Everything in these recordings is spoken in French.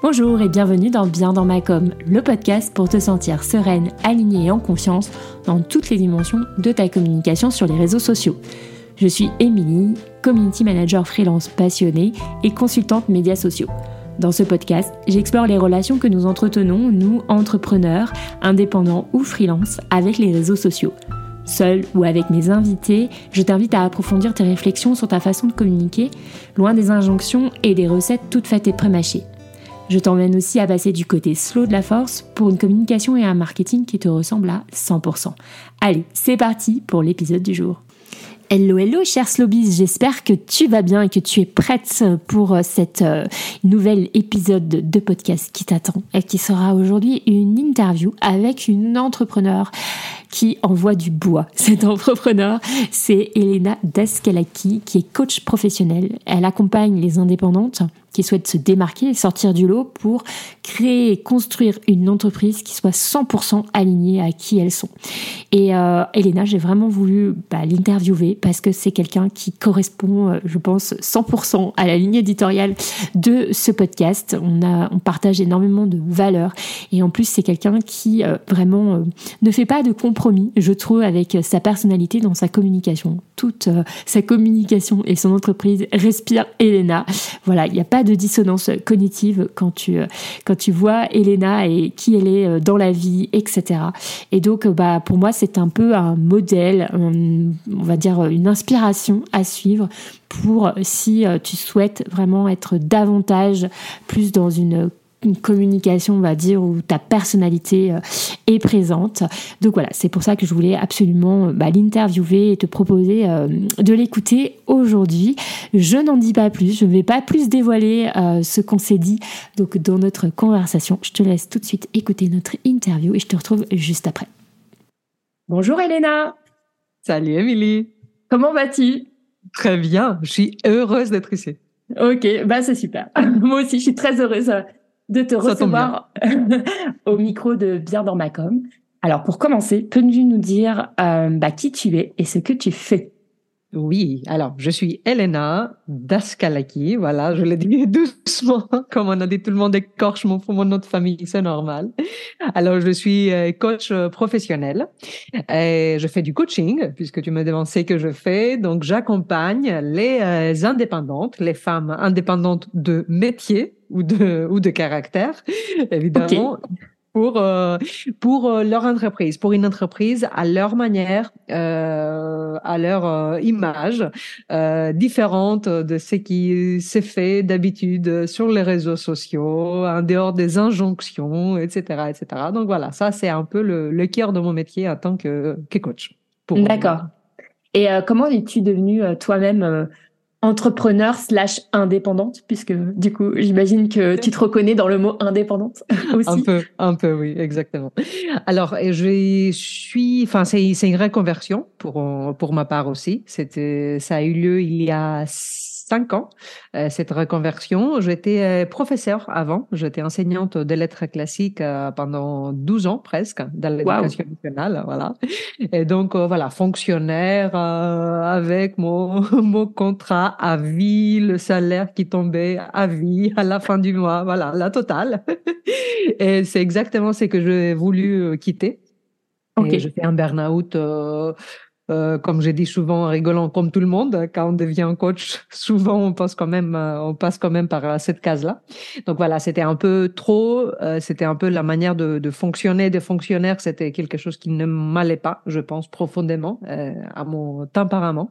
Bonjour et bienvenue dans Bien dans ma com, le podcast pour te sentir sereine, alignée et en confiance dans toutes les dimensions de ta communication sur les réseaux sociaux. Je suis Émilie, community manager freelance passionnée et consultante médias sociaux. Dans ce podcast, j'explore les relations que nous entretenons, nous, entrepreneurs, indépendants ou freelance, avec les réseaux sociaux. Seul ou avec mes invités, je t'invite à approfondir tes réflexions sur ta façon de communiquer, loin des injonctions et des recettes toutes faites et prémâchées. Je t'emmène aussi à passer du côté slow de la force pour une communication et un marketing qui te ressemblent à 100%. Allez, c'est parti pour l'épisode du jour. Hello, hello, chers Slowbies, j'espère que tu vas bien et que tu es prête pour euh, cette euh, nouvel épisode de podcast qui t'attend et qui sera aujourd'hui une interview avec une entrepreneur qui envoie du bois. Cette entrepreneur, c'est Elena Daskalaki, qui est coach professionnelle. Elle accompagne les indépendantes qui souhaitent se démarquer et sortir du lot pour créer et construire une entreprise qui soit 100% alignée à qui elles sont. Et euh, Elena, j'ai vraiment voulu bah, l'interviewer parce que c'est quelqu'un qui correspond, euh, je pense, 100% à la ligne éditoriale de ce podcast. On, a, on partage énormément de valeurs et en plus c'est quelqu'un qui euh, vraiment euh, ne fait pas de compromis, je trouve, avec sa personnalité dans sa communication. Toute sa communication et son entreprise respire Elena. Voilà, il n'y a pas de dissonance cognitive quand tu, quand tu vois Elena et qui elle est dans la vie, etc. Et donc, bah, pour moi, c'est un peu un modèle, on va dire une inspiration à suivre pour si euh, tu souhaites vraiment être davantage plus dans une communication, on va dire, où ta personnalité euh, est présente. Donc voilà, c'est pour ça que je voulais absolument bah, l'interviewer et te proposer euh, de l'écouter aujourd'hui. Je n'en dis pas plus, je ne vais pas plus dévoiler ce qu'on s'est dit donc dans notre conversation. Je te laisse tout de suite écouter notre interview et je te retrouve juste après. Bonjour Elena Salut Émilie Comment vas-tu? Très bien, je suis heureuse d'être ici. Ok, bah c'est super. Moi aussi, je suis très heureuse de te recevoir au micro de Bien dans ma com. Alors pour commencer, peux-tu nous dire euh, bah, qui tu es et ce que tu fais? Oui, alors je suis Elena Daskalaki, voilà, je l'ai dit doucement, comme on a dit, tout le monde écorche mon, mon nom de famille, c'est normal. Alors je suis euh, coach euh, professionnel et je fais du coaching, puisque tu me demandes ce que je fais, donc j'accompagne les euh, indépendantes, les femmes indépendantes de métier ou de, ou de caractère, évidemment pour euh, euh, leur entreprise, pour une entreprise à leur manière, euh, à leur image, différente de ce qui s'est fait d'habitude sur les réseaux sociaux, en dehors des injonctions, etc., etc. Donc voilà, ça c'est un peu le, cœur de mon métier en tant que, que coach. D'accord. Et comment es-tu devenue toi-même entrepreneur slash indépendante, puisque du coup, j'imagine que tu te reconnais dans le mot indépendante aussi. Un peu, un peu, oui, exactement. Alors, je suis, enfin, c'est, c'est une reconversion pour, pour ma part aussi. C'était, ça a eu lieu il y a cinq ans, euh, cette reconversion. J'étais euh, professeur avant, j'étais enseignante de lettres classiques euh, pendant 12 ans presque dans l'éducation nationale, voilà. Et donc voilà, fonctionnaire avec mon mon contrat à vie, le salaire qui tombait à vie à la fin du mois, voilà, la totale. Et c'est exactement ce que j'ai voulu quitter. Ok. Et je fais un burn-out euh, comme j'ai dit souvent en rigolant, comme tout le monde, quand on devient coach, souvent on passe quand même, euh, on passe quand même par euh, cette case-là. Donc voilà, c'était un peu trop, c'était un peu la manière de, de fonctionner des fonctionnaires, c'était quelque chose qui ne m'allait pas, je pense profondément à mon tempérament.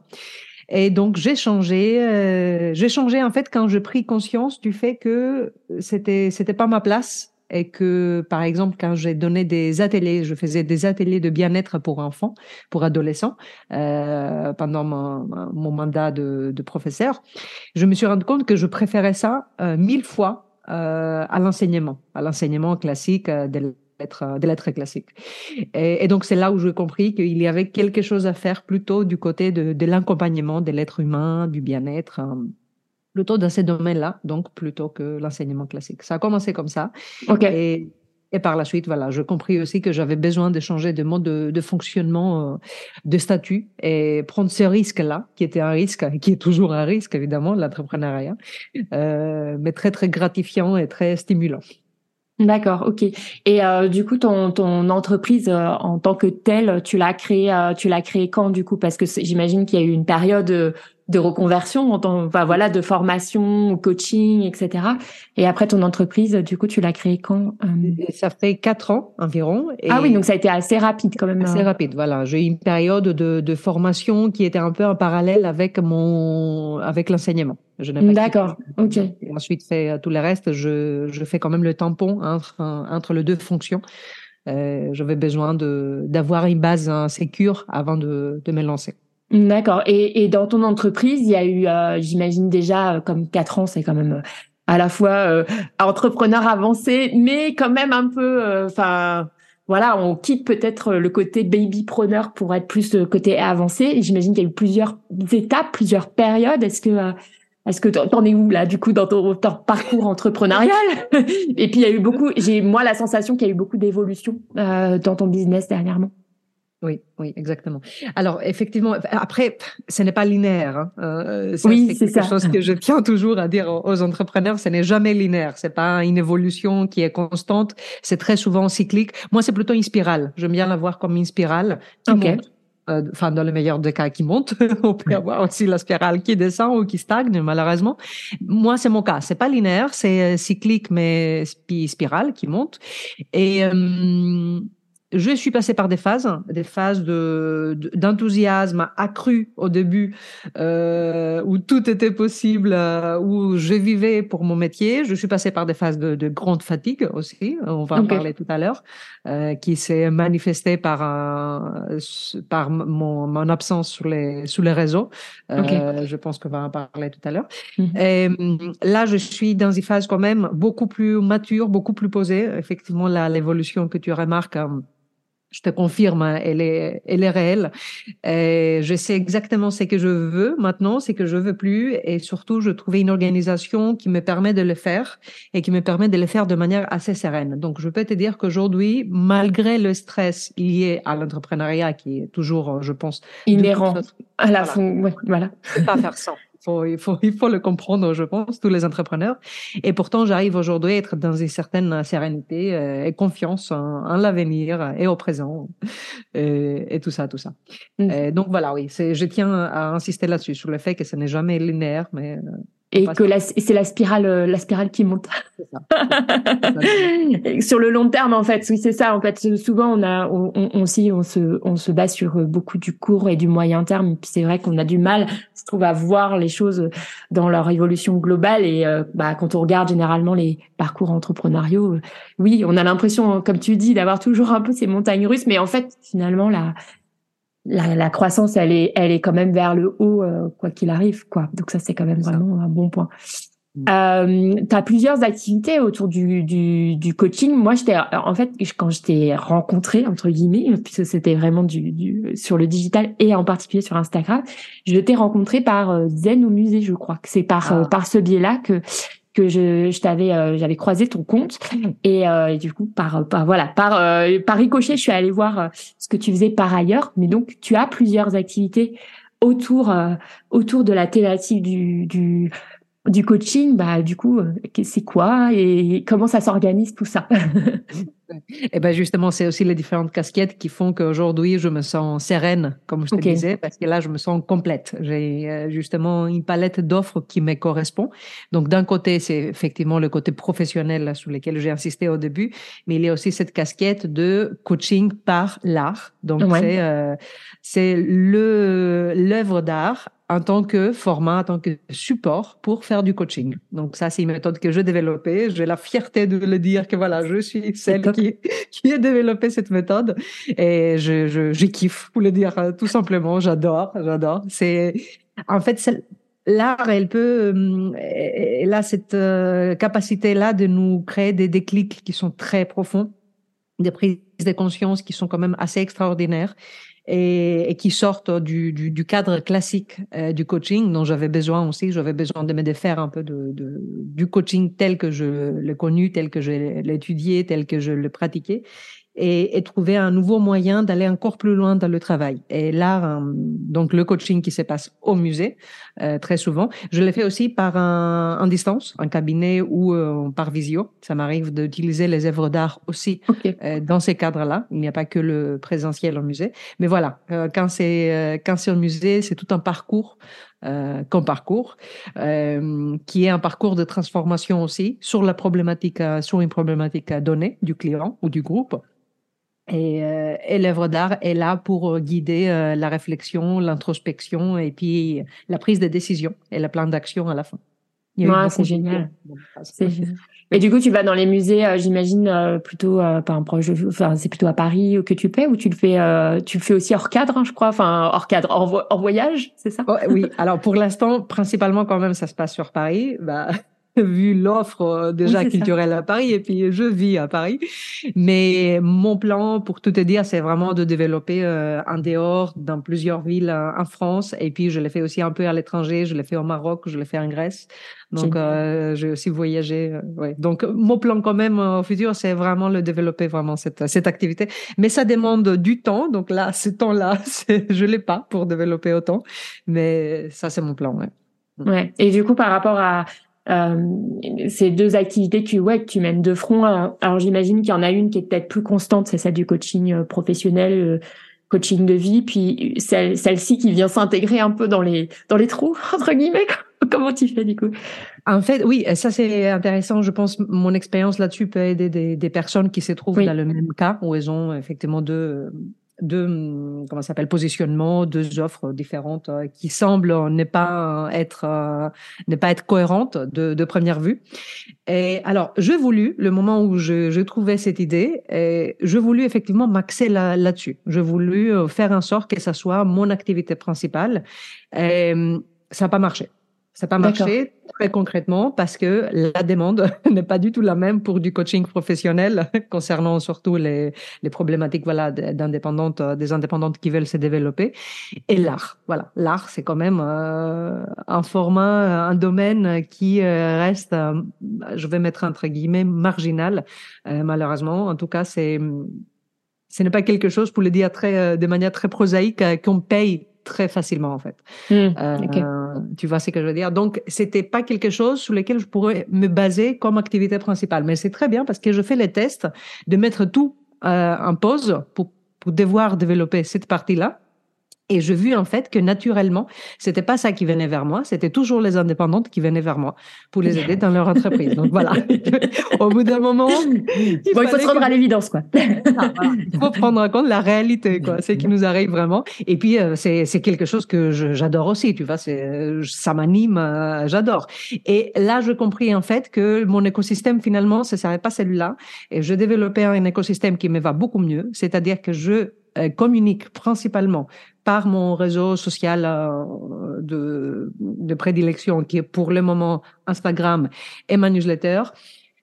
Et donc j'ai changé, j'ai changé en fait quand j'ai pris conscience du fait que c'était c'était pas ma place et que, par exemple, quand j'ai donné des ateliers, je faisais des ateliers de bien-être pour enfants, pour adolescents, euh, pendant mon, mandat de, professeur, je me suis rendu compte que je préférais ça euh, mille fois euh, à l'enseignement, à l'enseignement classique des lettres, des classiques. Et, donc, c'est là où j'ai compris qu'il y avait quelque chose à faire plutôt du côté de, l'accompagnement de l'être humain, du bien-être. Plutôt dans ces domaines-là, donc plutôt que l'enseignement classique. Ça a commencé comme ça. Ok. Et Et par la suite, voilà, je compris aussi que j'avais besoin de changer de mode de, fonctionnement, euh, de statut et prendre ce risque-là, qui était un risque, qui est toujours un risque évidemment, l'entrepreneuriat, euh, mais très très gratifiant et très stimulant. D'accord, ok. Et euh, du coup, ton, ton entreprise euh, en tant que telle, tu l'as créée, euh, tu l'as créée quand du coup? Parce que j'imagine qu'il y a eu une période de reconversion, enfin voilà, de formation, coaching, etc. Et après ton entreprise, du coup, tu l'as créée quand euh? Ça fait quatre ans environ. ah oui, donc ça a été assez rapide quand même. Assez rapide, voilà. J'ai eu une période de, de, formation qui était un peu en parallèle avec mon avec l'enseignement. D'accord, ok. Ensuite, fait euh, tout le reste. Je, je fais quand même le tampon entre entre les deux fonctions. Euh, J'avais besoin de d'avoir une base sécure avant de, de me lancer. D'accord. Et, et, dans ton entreprise, il y a eu, euh, j'imagine déjà, euh, comme quatre ans, c'est quand même euh, à la fois entrepreneur avancé, mais quand même un peu, enfin, voilà, on quitte peut-être le côté babypreneur pour être plus côté avancé. J'imagine qu'il y a eu plusieurs étapes, plusieurs périodes. Est-ce que est-ce que t'en es où là, du coup, dans ton, ton parcours entrepreneurial? Et puis il y a eu beaucoup. J'ai moi la sensation qu'il y a eu beaucoup d'évolution dans ton business dernièrement. Oui, oui, exactement. Alors, effectivement, après, ce n'est pas linéaire. Hein. Euh, oui, c'est quelque chose que je tiens toujours à dire aux entrepreneurs. Ce n'est jamais linéaire. C'est pas une évolution qui est constante. C'est très souvent cyclique. Moi, c'est plutôt une spirale. J'aime bien la voir comme une spirale qui monte. Euh, enfin, dans le meilleur des cas, qui monte. On peut avoir aussi la spirale qui descend ou qui stagne, malheureusement. Moi, c'est mon cas. C'est pas linéaire, c'est euh, cyclique, mais spirale qui monte. Et euh, je suis passée par des phases, des phases de d'enthousiasme accru au début, euh, où tout était possible, euh, où je vivais pour mon métier. Je suis passée par des phases de, de grande fatigue aussi, on va en parler tout à l'heure, euh, qui s'est manifestée par un, par mon, mon absence sur les sur les réseaux. Je pense qu'on va en parler tout à l'heure. Mhm. Et là, je suis dans une phase quand même beaucoup plus mature, beaucoup plus posée. Effectivement, l'évolution que tu remarques je te confirme, hein, elle est, elle est réelle. Et je sais exactement ce que je veux maintenant, ce que je veux plus, et surtout, je trouvais une organisation qui me permet de le faire et qui me permet de le faire de manière assez sereine. Donc, je peux te dire qu'aujourd'hui, malgré le stress lié à l'entrepreneuriat, qui est toujours, je pense, inhérent à la voilà. voilà. Pas faire sans il, faut, il faut le comprendre, je pense, tous les entrepreneurs. Et pourtant, j'arrive aujourd'hui à être dans une certaine sérénité euh, et confiance en, l'avenir et au présent et, tout ça, tout ça. Mm. donc voilà, oui, je tiens à insister là-dessus, sur le fait que ce n'est jamais linéaire, mais euh, et que c'est la spirale euh, la spirale qui monte. Sur le long terme en fait oui c'est ça. En fait souvent on a on, on, aussi on se on se base sur euh, beaucoup du court et du moyen terme. Puis c'est vrai qu'on a du mal je trouve à voir les choses dans leur évolution globale. Et euh, bah quand on regarde généralement les parcours entrepreneuriaux oui on a l'impression comme tu dis d'avoir toujours un peu ces montagnes russes. Mais en fait finalement la la, la, croissance, elle est, elle est quand même vers le haut, euh, quoi qu'il arrive, quoi. Donc ça, c'est quand même vraiment un bon point. Mm. Euh, tu as plusieurs activités autour du, du, du coaching. Moi, j'étais en fait quand je t'ai rencontré entre guillemets, puisque c'était vraiment du, du, sur le digital et en particulier sur Instagram, je t'ai rencontré par euh, Zen au musée, je crois. que C'est par euh, ah. par ce biais-là que que je, je t'avais euh, j'avais croisé ton compte. Et, euh, et, du coup par par voilà par euh, par ricochet je suis allée voir ce que tu faisais par ailleurs. Mais donc tu as plusieurs activités autour autour de la thématique du du coaching, bah du coup, c'est quoi et comment ça s'organise tout ça? Et eh ben justement, c'est aussi les différentes casquettes qui font qu'aujourd'hui, je me sens sereine, comme je te disais, parce que là, je me sens complète. J'ai euh, justement une palette d'offres qui me correspond. Donc, d'un côté, c'est effectivement le côté professionnel sur lequel j'ai insisté au début, mais il y a aussi cette casquette de coaching par l'art. Donc, c'est euh, c'est le l'œuvre d'art en tant que format, en tant que support pour faire du coaching. Donc ça, c'est une méthode que j'ai développée. J'ai la fierté de le dire que voilà, je suis celle qui, qui a développé cette méthode et je, je, je kiffe pour le dire euh, tout simplement. J'adore, j'adore. C'est en fait l'art, elle peut, euh, elle a cette euh, capacité-là de nous créer des déclics qui sont très profonds, des prises de conscience qui sont quand même assez extraordinaires et, qui sortent du, du, cadre classique euh, du coaching dont j'avais besoin aussi. J'avais besoin de me défaire un peu de, de, du coaching tel que je l'ai connu, tel que je étudié, tel que je le pratiquais et, et, trouver un nouveau moyen d'aller encore plus loin dans le travail. Et là, donc le coaching qui se passe au musée, euh, très souvent. Je l'ai fait aussi par un, en distance, un cabinet ou euh, par visio. Ça m'arrive d'utiliser les œuvres d'art aussi euh, dans ces cadres-là. Il n'y a pas que le présentiel au musée. Mais voilà, euh, quand c'est quand c'est au musée, c'est tout un parcours euh, comme parcours, euh, qui est un parcours de transformation aussi sur la problématique, sur une problématique donnée du client ou du groupe. Et, euh, et l'œuvre d'art est là pour euh, guider euh, la réflexion, l'introspection et puis la prise de décision et le plan d'action à la fin. Ouais, c'est génial. Mais du coup, tu vas dans les musées, j'imagine plutôt, euh, pas un proche, enfin c'est plutôt à Paris que tu fais ou tu le fais, tu le fais aussi hors cadre, hein, je crois, enfin hors cadre, hors, voyage, c'est ça? Oui. Alors pour l'instant, principalement quand même, ça se passe sur Paris. Bah vu l'offre euh, déjà culturelle à Paris et puis je vis à Paris. Mais mon plan, pour tout te dire, c'est vraiment de développer euh, en dehors dans plusieurs villes euh, en France et puis je l'ai fait aussi un peu à l'étranger. Je l'ai fait au Maroc, je l'ai fait en Grèce. Donc euh, j'ai aussi voyagé. Euh, ouais. Donc mon plan quand même au futur, c'est vraiment le développer vraiment cette cette activité. Mais ça demande du temps. Donc là, ce temps-là, je l'ai pas pour développer autant. Mais ça, c'est mon plan. Ouais. Ouais. Et du coup, par rapport à, euh, ces deux activités que, ouais, que tu mènes de front. Alors, j'imagine qu'il y en a une qui est peut-être plus constante, c'est celle du coaching euh, professionnel, euh, coaching de vie, puis celle, celle-ci qui vient s'intégrer un peu dans les dans les trous entre guillemets. Comment tu fais du coup? En fait, oui, ça c'est intéressant. Je pense mon expérience là-dessus peut aider des, des personnes qui se trouvent dans le même cas où elles ont effectivement deux deux hum, comment s'appelle positionnement, deux offres différentes euh, qui semblent ne pas être euh, ne pas être cohérentes de, de première vue. Et alors, j'ai voulu le moment où je, je trouvais cette idée, je voulu effectivement m'axer là, là-dessus. Je voulu euh, faire en sorte que ça soit mon activité principale. Et hum, ça n'a pas marché. Ça n'a pas marché très concrètement parce que la demande n'est pas du tout la même pour du coaching professionnel concernant surtout les, les problématiques voilà d'indépendantes des indépendantes qui veulent se développer. Et l'art voilà. L'art c'est quand même euh, un format un domaine qui euh, reste euh, je vais mettre entre guillemets marginal. Malheureusement en tout cas c'est ce n'est pas quelque chose pour le dire très de manière très prosaïque qu'on paye très facilement en fait. Hmm, euh, tu vois ce que je veux dire? Donc c'était pas quelque chose sur lequel je pourrais me baser comme activité principale, mais c'est très bien parce que je fais les tests de mettre tout euh, en pause pour, pour devoir développer cette partie-là et je vis en fait que naturellement, c'était pas ça qui venait vers moi, c'était toujours les indépendantes qui venaient vers moi pour les aider dans leur entreprise. Donc voilà. Au bout d'un moment, il, bon, il faut se rendre à l'évidence quoi. Ah, il faut prendre en compte la réalité quoi, c'est qui nous arrive vraiment. Et puis euh, c'est c'est quelque chose que j'adore aussi, tu vois, c'est ça m'anime, euh, j'adore. Et là, je compris en fait que mon écosystème finalement, ce serait pas celui-là, et je développais un écosystème qui me va beaucoup mieux, c'est-à-dire que je euh, communique principalement par mon réseau social euh, de, de prédilection, qui est pour le moment Instagram et ma newsletter,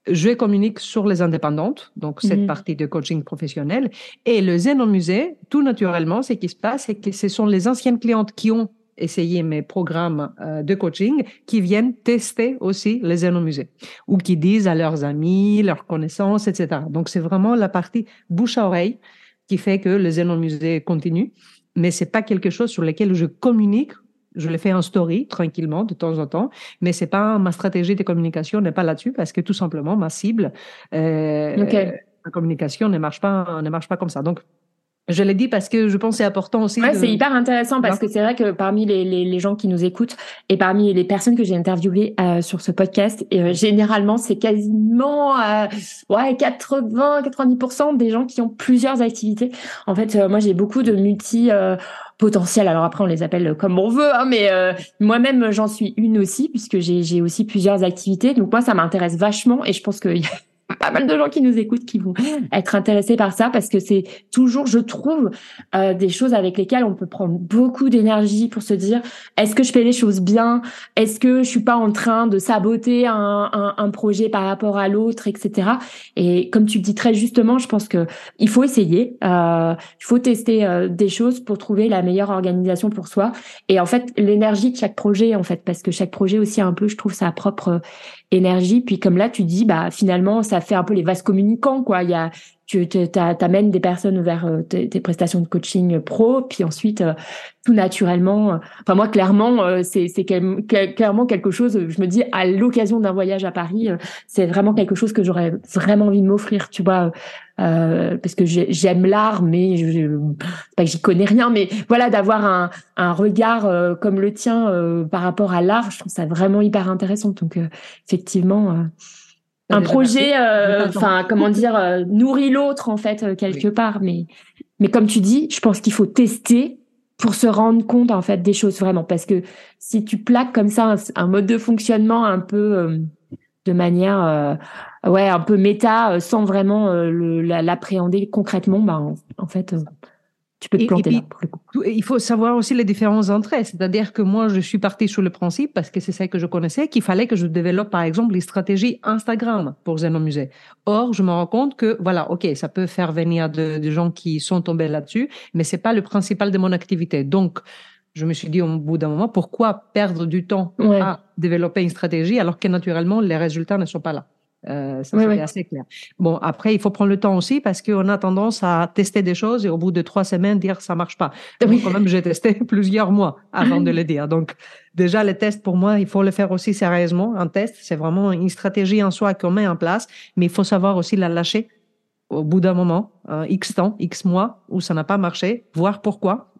je communique sur les indépendantes, donc cette mhm. partie de coaching professionnel. Et le Zen au musée, tout naturellement, ce qui se passe, c'est que ce sont les anciennes clientes qui ont essayé mes programmes euh, de coaching qui viennent tester aussi les Zen au musée ou qui disent à leurs amis, leurs connaissances, etc. Donc c'est vraiment la partie bouche à oreille qui fait que le Zen au musée continue mais c'est pas quelque chose sur lequel je communique. Je le fais en story tranquillement de temps en temps, mais c'est pas ma stratégie de communication n'est pas là-dessus parce que tout simplement ma cible, euh, ma communication ne marche pas, ne marche pas comme ça. Donc je l'ai dit parce que je pense c'est important aussi. Ouais, c'est hyper intéressant parce que c'est vrai que parmi les, les, les, gens qui nous écoutent et parmi les personnes que j'ai interviewées euh, sur ce podcast, euh, généralement c'est quasiment euh, ouais 80-90% des gens qui ont plusieurs activités. En fait, euh, moi j'ai beaucoup de multi potentiels. Alors après on les appelle comme on veut, hein, mais moi-même j'en suis une aussi puisque j'ai j'ai aussi plusieurs activités. Donc moi ça m'intéresse vachement et je pense que pas mal de gens qui nous écoutent qui vont être intéressés par ça parce que c'est toujours, je trouve, euh, des choses avec lesquelles on peut prendre beaucoup d'énergie pour se dire est-ce que je fais les choses bien? Est-ce que je suis pas en train de saboter un, un, un projet par rapport à l'autre, etc. Et comme tu le dis très justement, je pense que il faut essayer, euh, il faut tester euh, des choses pour trouver la meilleure organisation pour soi. Et en fait, l'énergie de chaque projet, en fait, parce que chaque projet aussi un peu, je trouve, sa propre énergie. Puis comme là, tu dis, bah finalement, ça fait un peu les vases communicants, quoi. Il y a, tu t'amènes des personnes vers euh, tes, prestations de coaching pro, puis ensuite, euh, tout naturellement. Euh, enfin moi, clairement, c'est clairement quelque chose. Je me dis, à l'occasion d'un voyage à Paris, c'est vraiment quelque chose que j'aurais vraiment envie de m'offrir, tu vois. Euh, parce que j'aime l'art, mais je, pas que j'y connais rien, mais voilà, d'avoir un, un regard euh, comme le tien euh, par rapport à l'art, je trouve ça vraiment hyper intéressant. Donc effectivement, un projet, enfin comment dire, nourrit l'autre en fait quelque part. Mais mais comme tu dis, je pense qu'il faut tester pour se rendre compte en fait des choses vraiment, parce que si tu plaques comme ça un, un mode de fonctionnement un peu de manière ouais, un peu méta, euh, sans vraiment euh, l'appréhender concrètement, bah, en, fait, euh, tu peux te planter là, Il faut savoir aussi les différences entre elles. C'est-à-dire que moi, je suis partie sur le principe, parce que c'est ça que je connaissais, qu'il fallait que je développe, par exemple, les stratégies Instagram pour Zeno Musée. Or, je me rends compte que, voilà, OK, ça peut faire venir de, gens qui sont tombés là-dessus, mais c'est pas le principal de mon activité. Donc, je me suis dit au bout d'un moment, pourquoi perdre du temps à développer une stratégie alors que naturellement, les résultats ne sont pas là? Euh, ça, c'est assez clair. Bon, après, il faut prendre le temps aussi parce qu'on a tendance à tester des choses et au bout de trois semaines, dire ça marche pas. Donc, quand même, j'ai testé plusieurs mois avant de le dire. Donc, déjà, le test, pour moi, il faut le faire aussi sérieusement. Un test, c'est vraiment une stratégie en soi qu'on met en place, mais il faut savoir aussi la lâcher au bout d'un moment, X temps, X mois, où ça n'a pas marché, voir pourquoi,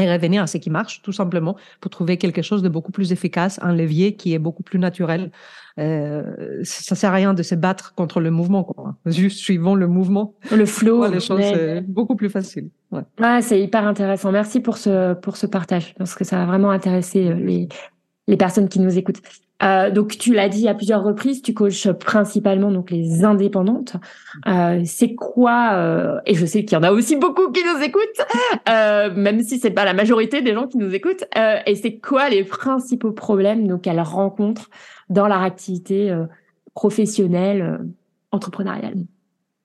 et revenir à ce qui marche, tout simplement, pour trouver quelque chose de beaucoup plus efficace, un levier qui est beaucoup plus naturel. Euh, ça sert à rien de se battre contre le mouvement, quoi. Juste suivant le mouvement. Le flow. les choses, c'est beaucoup plus facile. Ouais. Ah, c'est hyper intéressant. Merci pour ce, pour ce partage, parce que ça va vraiment intéresser euh, les, les personnes qui nous écoutent. Euh, donc tu l'as dit à plusieurs reprises, tu coaches principalement donc les indépendantes. Euh, c'est quoi euh, Et je sais qu'il y en a aussi beaucoup qui nous écoutent, euh, même si c'est pas la majorité des gens qui nous écoutent. Euh, et c'est quoi les principaux problèmes donc qu'elles rencontrent dans leur activité professionnelle, entrepreneuriale?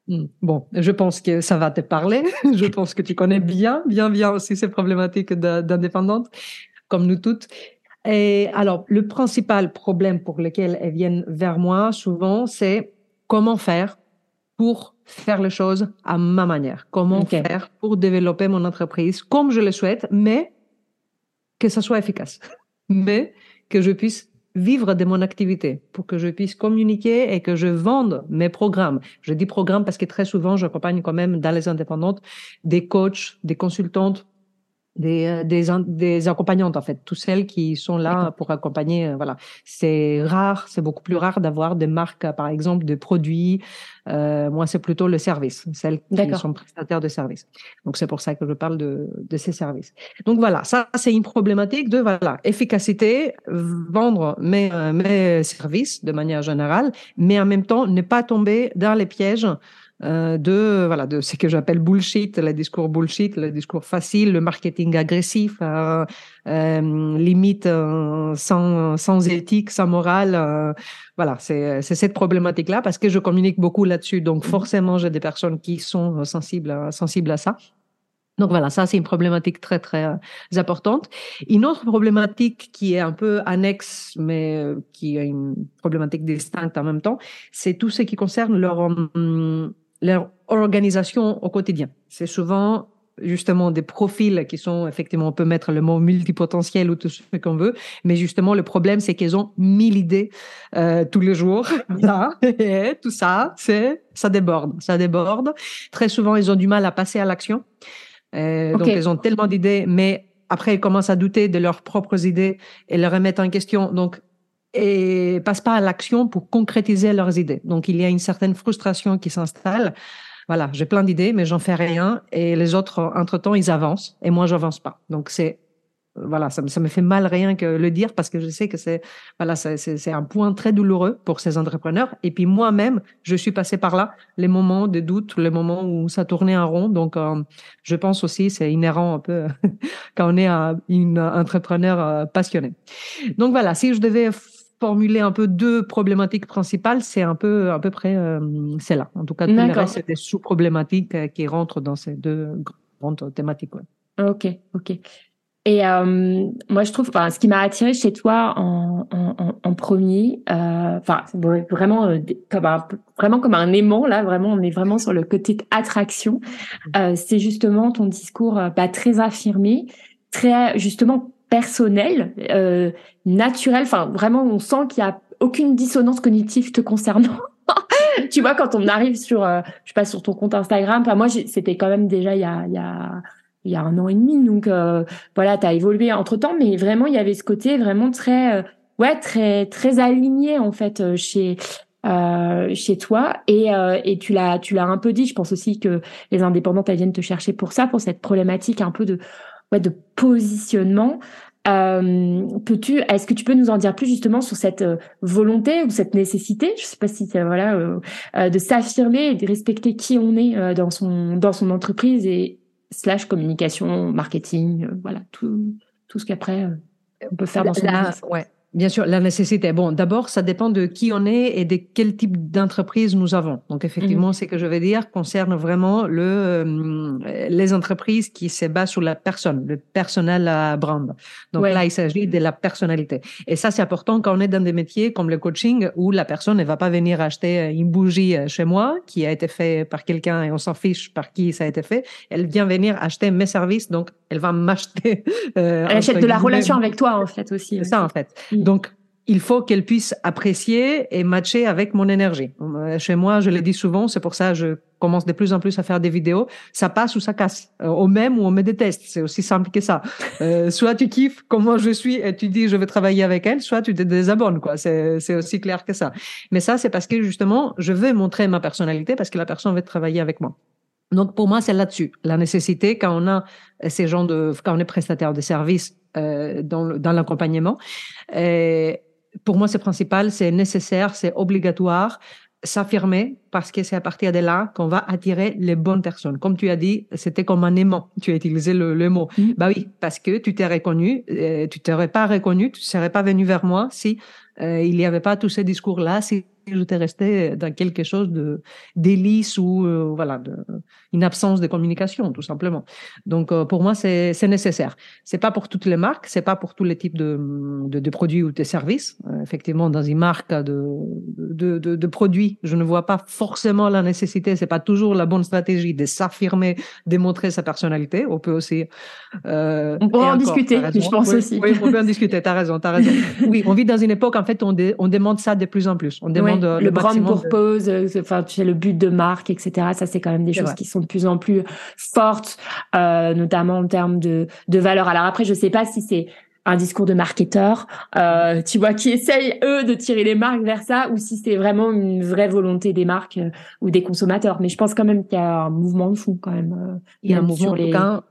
Hmm. Bon, je pense que ça va te parler. je pense que tu connais bien, bien, bien aussi ces problématiques d'indépendante, comme nous toutes. Et alors, le principal problème pour lequel elles viennent vers moi souvent, c'est comment faire pour faire les choses à ma manière. Comment faire pour développer mon entreprise comme je le souhaite, mais que ça soit efficace. mais que je puisse vivre de mon activité, pour que je puisse communiquer et que je vende mes programmes. Je dis programmes parce que très souvent, j'accompagne quand même dans les indépendantes des coachs, des consultantes des, euh, des, des, accompagnantes en fait, toutes celles qui sont là pour accompagner. Euh, voilà, c'est rare, c'est beaucoup plus rare d'avoir des marques, par exemple, de produits. Euh, moi, c'est plutôt le service, celles qui sont prestataires de services. Donc c'est pour ça que je parle de, de ces services. Donc voilà, ça c'est une problématique de voilà efficacité, vendre mes, euh, mes services de manière générale, mais en même temps ne pas tomber dans les pièges euh, de voilà de ce que j'appelle bullshit, le discours bullshit, le discours facile, le marketing agressif, euh, euh, limite euh, sans sans éthique, sans morale. Euh, voilà, c'est c'est cette problématique là parce que je communique beaucoup là-dessus, donc mhm. forcément j'ai des personnes qui sont sensibles à, sensibles à ça. Donc voilà, ça c'est une problématique très très importante. Une autre problématique qui est un peu annexe, mais qui est une problématique distincte en même temps, c'est tout ce qui concerne leur hum, leur organisation au quotidien. C'est souvent justement des profils qui sont effectivement on peut mettre le mot multipotentiel ou tout ce qu'on veut mais justement le problème c'est qu'ils ont mille idées euh, tous les jours. Et tout ça c'est ça déborde ça déborde. Très souvent ils ont du mal à passer à l'action. Euh, donc ils ont tellement d'idées mais après ils commencent à douter de leurs propres idées et les remettre en question. Donc et passent pas à l'action pour concrétiser leurs idées. Donc il y a une certaine frustration qui s'installe. Voilà, j'ai plein d'idées, mais j'en fais rien. Et les autres, entre-temps, ils avancent et moi, j'avance pas. Donc c'est voilà, ça, ça me fait mal rien que le dire parce que je sais que c'est voilà, c'est un point très douloureux pour ces entrepreneurs. Et puis moi-même, je suis passé par là, les moments de doute, les moments où ça tournait en rond. Donc, euh, je pense aussi c'est inhérent un peu quand on est un, une entrepreneur euh, passionné. Donc voilà, si je devais formuler un peu deux problématiques principales, c'est un peu à peu près euh, c'est là. En tout cas, tout le reste c'est des sous-problématiques qui rentrent dans ces deux grandes thématiques. Ok, ok. Et euh, moi, je trouve, enfin, ce qui m'a attiré chez toi en, en, en premier, euh, enfin, vraiment euh, comme un, vraiment comme un aimant là, vraiment, on est vraiment sur le côté attraction. Euh, c'est justement ton discours euh, bah, très affirmé, très justement personnel, euh, naturel. Enfin, vraiment, on sent qu'il y a aucune dissonance cognitive te concernant. tu vois, quand on arrive sur, je sais pas, sur ton compte Instagram, enfin, moi, c'était quand même déjà il y a, il y a il y a un an et demi. Donc euh, voilà, tu as évolué entre temps, mais vraiment il y avait ce côté vraiment très euh, ouais très très aligné en fait euh, chez euh, chez toi et et tu l'as tu l'as un peu dit. Je pense aussi que les indépendantes elles viennent te chercher pour ça, pour cette problématique un peu de ouais de positionnement. Euh, peux-tu, est-ce que tu peux nous en dire plus justement sur cette volonté ou cette nécessité, je sais pas si c'est voilà, euh, de s'affirmer et de respecter qui on est dans son dans son entreprise et slash communication, marketing, euh, voilà, tout, tout ce qu'après euh, on peut faire dans son business. Ouais. Bien sûr, la nécessité. Bon, d'abord, ça dépend de qui on est et de quel type d'entreprise nous avons. Donc, effectivement, mmh. ce que je veux dire concerne vraiment le, euh, les entreprises qui se basent sur la personne, le personnel à brand. Donc là, il s'agit de la personnalité. Et ça, c'est important quand on est dans des métiers comme le coaching où la personne ne va pas venir acheter une bougie chez moi qui a été fait par quelqu'un et on s'en fiche par qui ça a été fait. Elle vient venir acheter mes services, donc elle va m'acheter. Euh, elle achète de la relation avec toi, en fait, aussi. C'est ça, en fait. Mmh. Donc, il faut qu'elle puisse apprécier et matcher avec mon énergie. Euh, chez moi, je le dis souvent, c'est pour ça que je commence de plus en plus à faire des vidéos. Ça passe ou ça casse. Euh, au même ou on me déteste. C'est aussi simple que ça. Euh, soit tu kiffes comment je suis et tu dis je veux travailler avec elle, soit tu te désabonnes. quoi. C'est, c'est aussi clair que ça. Mais ça, c'est parce que justement, je veux montrer ma personnalité parce que la personne veut travailler avec moi. Donc pour moi, c'est là-dessus la nécessité quand on a ces gens de, quand on est prestataire de services euh, dans, dans l'accompagnement. pour moi, c'est principal, c'est nécessaire, c'est obligatoire s'affirmer parce que c'est à partir de là qu'on va attirer les bonnes personnes. Comme tu as dit, c'était comme un aimant. Tu as utilisé le, le mot. Mm. Bah oui, parce que tu t'es reconnu, euh, tu t'aurais pas reconnu, tu serais pas venu vers moi si euh, il n'y avait pas tous ces discours-là, si j'étais resté dans quelque chose de délice ou euh, voilà de, une absence de communication tout simplement. Donc euh, pour moi c'est nécessaire. C'est pas pour toutes les marques, c'est pas pour tous les types de, de, de produits ou de services. Euh, effectivement dans une marque de, de, de, produits, je ne vois pas forcément la nécessité. C'est pas toujours la bonne stratégie de s'affirmer, démontrer sa personnalité. On peut aussi. on pourra en discuter, je pense aussi. Oui, on peut en discuter. T'as raison, t'as raison. Oui, on vit dans une époque en fait on, on demande ça de plus en plus. On demande le, brand purpose, euh, enfin tu sais le but de marque, etc. Ça c'est quand même des choses qui sont de plus en plus fortes, euh, notamment en termes de de valeur. Alors après, je sais pas si c'est un discours de marketeur, euh, tu vois, qui essayent eux de tirer les marques vers ça, ou si c'est vraiment une vraie volonté des marques euh, ou des consommateurs. Mais je pense quand même qu'il y a un mouvement de fond quand même. Il y a un mouvement en tout cas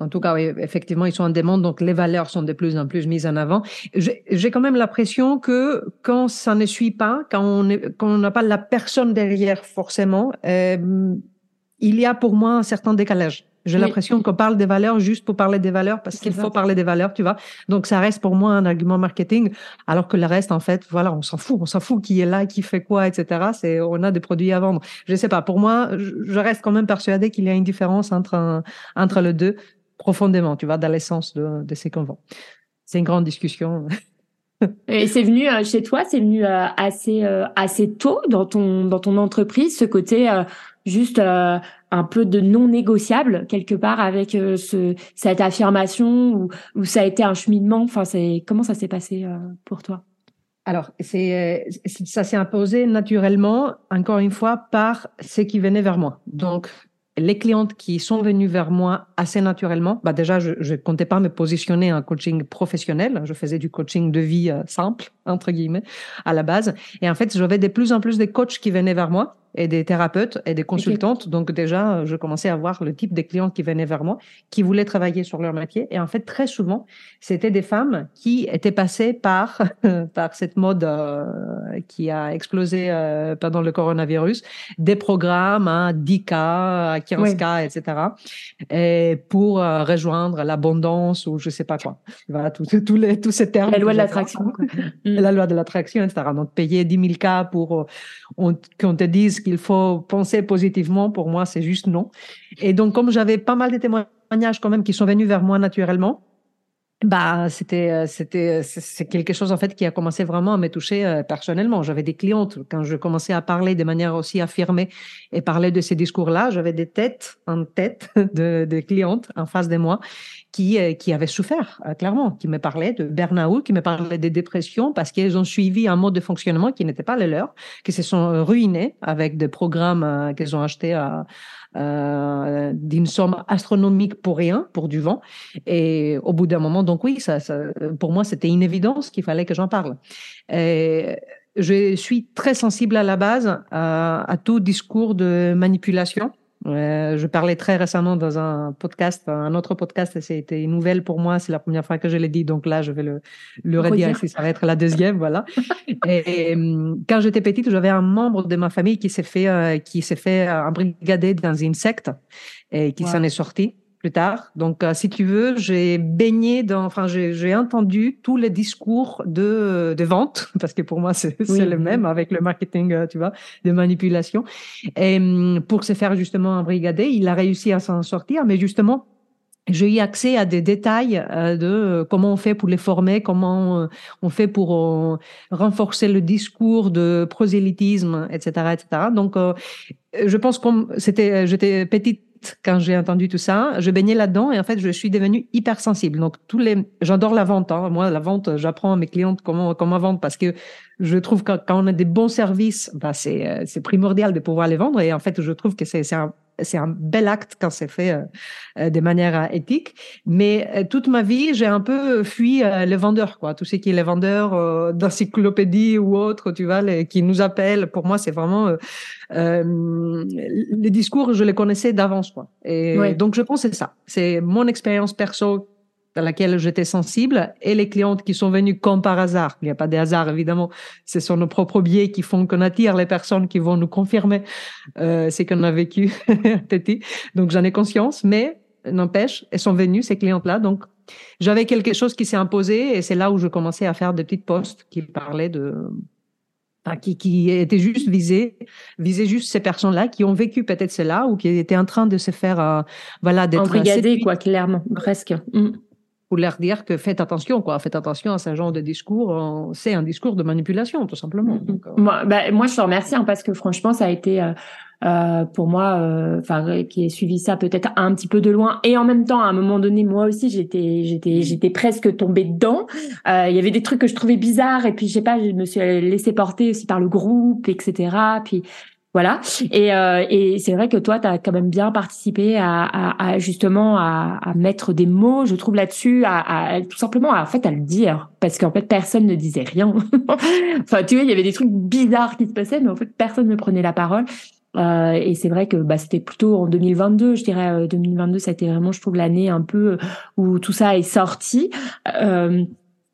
en tout cas, oui, effectivement, ils sont en demande, donc les valeurs sont de plus en plus mises en avant. J'ai quand même l'impression que quand ça ne suit pas, quand on n'a pas la personne derrière forcément, euh, il y a pour moi un certain décalage. J'ai l'impression qu'on parle des valeurs juste pour parler des valeurs parce qu'il faut parler des valeurs, tu vois. Donc ça reste pour moi un argument marketing, alors que le reste, en fait, voilà, on s'en fout, on s'en fout qui est là, qui fait quoi, etc. C'est, on a des produits à vendre. Je sais pas. Pour moi, je reste quand même persuadé qu'il y a une différence entre entre les deux profondément, tu vois, dans l'essence de, de ces convents. C'est une grande discussion. Et c'est venu euh, chez toi, c'est venu euh, assez euh, assez tôt dans ton dans ton entreprise, ce côté juste un peu de non négociable quelque part avec ce cette affirmation ou, ou ça a été un cheminement? Enfin, c'est comment ça s'est passé pour toi? Alors, c'est ça s'est imposé naturellement, encore une fois, par ce qui venait vers moi. Donc, les clientes qui sont venues vers moi assez naturellement, bah déjà, je ne comptais pas me positionner en coaching professionnel. Je faisais du coaching de vie euh, simple, entre guillemets, à la base. Et en fait, j'avais de plus en plus de coachs qui venaient vers moi et des thérapeutes et des consultantes. Donc déjà, je commençais à voir le type de clients qui venaient vers moi, qui voulaient travailler sur leur métier. Et en fait, très souvent, c'était des femmes qui étaient passées par par cette mode euh, qui a explosé euh, pendant le coronavirus, des programmes à 10K, 15K, etc. Et pour euh, rejoindre l'abondance ou je sais pas quoi. Voilà, tous les tous ces termes. La loi de l'attraction. La loi de l'attraction, etc. Donc payer 10 000 K pour qu'on te dise qu'il faut penser positivement, pour moi, c'est juste non. Et donc, comme j'avais pas mal de témoignages quand même qui sont venus vers moi naturellement, bah, c'était, euh, c'était, euh, c'est quelque chose en fait qui a commencé vraiment à me toucher euh, personnellement. J'avais des clientes quand je commençais à parler de manière aussi affirmée et parler de ces discours-là. J'avais des têtes en tête de, de clientes en face de moi qui qui avaient souffert clairement, qui me parlaient de burn-out, qui me parlaient de dépression parce qu'elles ont suivi un mode de fonctionnement qui n'était pas le leur, qui se sont ruinés avec des programmes qu'elles ont achetés à euh, d'une somme astronomique pour rien, pour du vent. Et au bout d'un moment, donc oui, ça, ça pour moi, c'était une évidence qu'il fallait que j'en parle. Et je suis très sensible à la base à, à tout discours de manipulation euh, je parlais très récemment dans un podcast, un autre podcast, c'était une nouvelle pour moi, c'est la première fois que je l'ai dit, donc là, je vais le, le redire, ça va être la deuxième, voilà. et, quand j'étais petite, j'avais un membre de ma famille qui s'est fait, euh, qui s'est fait embrigader dans une secte et qui s'en est sorti plus tard. Donc, euh, si tu veux, j'ai baigné dans, enfin, j'ai entendu tous les discours de, de vente, parce que pour moi, c'est le même avec le marketing, euh, tu vois, de manipulation. Et hum, pour se faire justement embrigader, il a réussi à s'en sortir, mais justement, j'ai eu accès à des détails euh, de comment on fait pour les former, comment on fait pour renforcer le discours de prosélytisme, etc., etc. Donc, je pense comme c'était, j'étais petite quand j'ai entendu tout ça. Je baignais là-dedans et en fait, je suis devenue hypersensible. Donc, tous les, j'adore la vente. Hein. Moi, la vente, j'apprends à mes clientes comment comment vendre parce que je trouve que quand on a des bons services, bah, c'est euh, c'est primordial de pouvoir les vendre. Et en fait, je trouve que c'est c'est un c'est un bel acte quand c'est fait euh, euh de manière euh, éthique. Mais toute ma vie, j'ai un peu fui les vendeurs, quoi. Tout ce qui est les vendeurs d'encyclopédie ou autres, tu vois, les, qui nous appellent. Pour moi, c'est vraiment les discours, je les connaissais d'avance, quoi. Et donc, je pense que c'est ça. C'est mon expérience perso dans laquelle j'étais sensible et les clientes qui sont venues comme par hasard. Il n'y a pas de hasard, évidemment. Ce sont nos propres biais qui font qu'on attire les personnes qui vont nous confirmer euh, ce qu'on a vécu. donc, j'en ai conscience, mais n'empêche, elles sont venues, ces clientes-là. Donc, j'avais quelque chose qui s'est imposé et c'est là où je commençais à faire des petites posts qui parlaient de, qui, qui étaient juste visés, visaient juste ces personnes-là qui ont vécu peut-être cela ou qui étaient en train de se faire, euh, voilà, d'être embrigadées, quoi, clairement, presque. Mm pour leur dire que faites attention, quoi, faites attention à ce genre de discours. C'est un discours de manipulation, tout simplement. Mm-hmm. Euh, moi, bah, moi, je te remercie hein, parce que franchement, ça a été euh, euh pour moi, euh, enfin, qui ai suivi ça peut-être un petit peu de loin, et en même temps, à un moment donné, moi aussi, j'étais, j'étais, j'étais presque tombée dedans. Il y avait des trucs que je trouvais bizarres, et puis je sais pas, je me suis laissée porter aussi par le groupe, etc. Puis voilà. Et, euh, et c'est vrai que toi, tu as quand même bien participé à, à, à justement à, mettre des mots, je trouve, là-dessus, à, tout simplement, à, en fait, à le dire. Parce qu'en fait, personne ne disait rien. enfin, tu vois, il y avait des trucs bizarres qui se passaient, mais en fait, personne ne prenait la parole. Euh, et c'est vrai que bah, c'était plutôt en 2022, je dirais 2022, euh, ça a été vraiment, je trouve, l'année un peu où tout ça est sorti. Euh,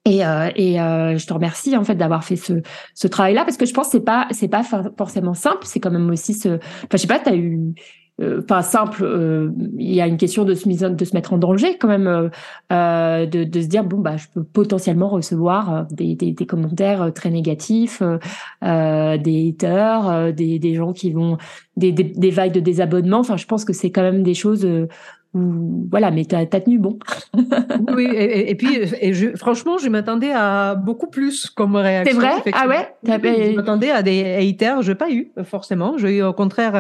et, euh, et euh, je te remercie en fait d'avoir fait ce, ce travail-là parce que je pense que c'est pas c'est pas forcément simple. C'est quand même aussi ce. Enfin, je sais pas, t'as eu. Euh, enfin simple, euh, il y a une question de se, mettre en danger quand même, euh, de, de se dire bon bah je peux potentiellement recevoir des, des, des commentaires très négatifs, des haters, des, des gens qui vont des, des, des vagues de désabonnement. Enfin je pense que c'est quand même des choses voilà, mais tu as, tenu bon. oui, et, puis, et je, franchement, je m'attendais à beaucoup plus comme réaction. C'est vrai? Ah ouais? Je m'attendais à des haters, je n'ai pas eu, forcément. J'ai eu au contraire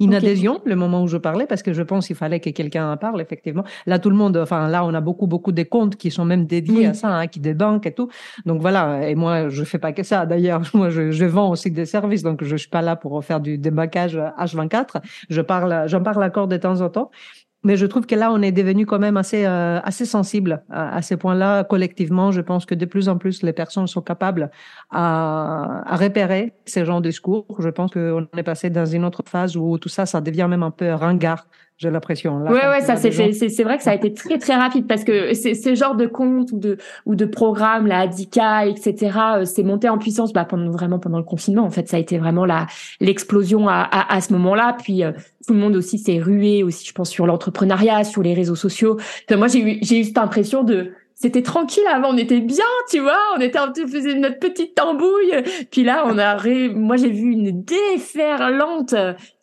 une adhésion le moment où je parlais, parce que je pense qu'il fallait que quelqu'un en parle, effectivement. Là, tout le monde, enfin, là, on a beaucoup, beaucoup de comptes qui sont même dédiés à ça, hein, qui débankent et tout. Donc voilà, et moi, je fais pas que ça. D'ailleurs, moi, je, je, vends aussi des services, donc je suis pas là pour faire du débancage H24. Je parle, j'en parle encore de temps en temps. Mais je trouve que là, on est devenu quand même assez, euh, assez sensible à, ces points-là collectivement. Je pense que de plus en plus, les personnes sont capables à, à repérer ces genres de discours. Je pense qu'on est passé dans une autre phase où tout ça, ça devient même un peu ringard j'ai l'impression. Ouais, ouais, ça c'est c'est vrai que ça a été très très rapide parce que c'est ce genre de compte ou de ou de programme, la Adika, etc. Euh, c'est monté en puissance bah, pendant vraiment pendant le confinement. En fait, ça a été vraiment la l'explosion à, à, à ce moment-là. Puis euh, tout le monde aussi s'est rué aussi, je pense, sur l'entrepreneuriat, sur les réseaux sociaux. moi, j'ai eu j'ai eu cette impression de c'était tranquille avant, on était bien, tu vois, on était un petit faisait notre petite tambouille. Puis là, on a moi j'ai vu une déferlante.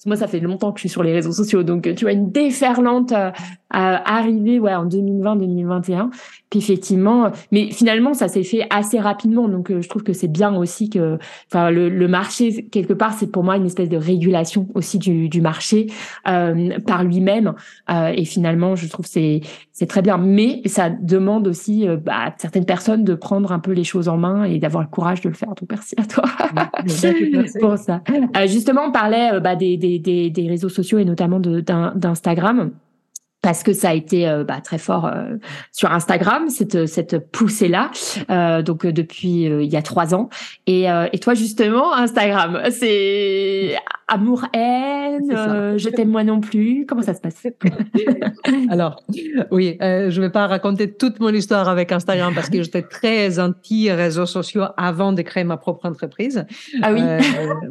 Moi, ça fait longtemps que je suis sur les réseaux sociaux, donc tu vois une déferlante euh, arriver ouais en 2020-2021. Puis effectivement, mais finalement ça s'est fait assez rapidement, donc euh, je trouve que c'est bien aussi que enfin le, le marché quelque part c'est pour moi une espèce de régulation aussi du, du marché euh, par lui-même euh, et finalement je trouve c'est c'est très bien, mais ça demande aussi euh, bah, à certaines personnes de prendre un peu les choses en main et d'avoir le courage de le faire. Donc merci à toi pour ça. Euh, justement, on parlait bah, des, des, réseaux sociaux et notamment d'Instagram parce que ça a été euh, bah, très fort euh, sur Instagram cette cette poussée là euh, donc depuis il y a trois ans. Et, et toi justement Instagram c'est amour haine je t'aime moi non plus. Comment ça se passe? Alors oui je vais pas raconter toute mon histoire avec Instagram parce que j'étais très anti réseaux sociaux avant de créer ma propre entreprise. Ah oui.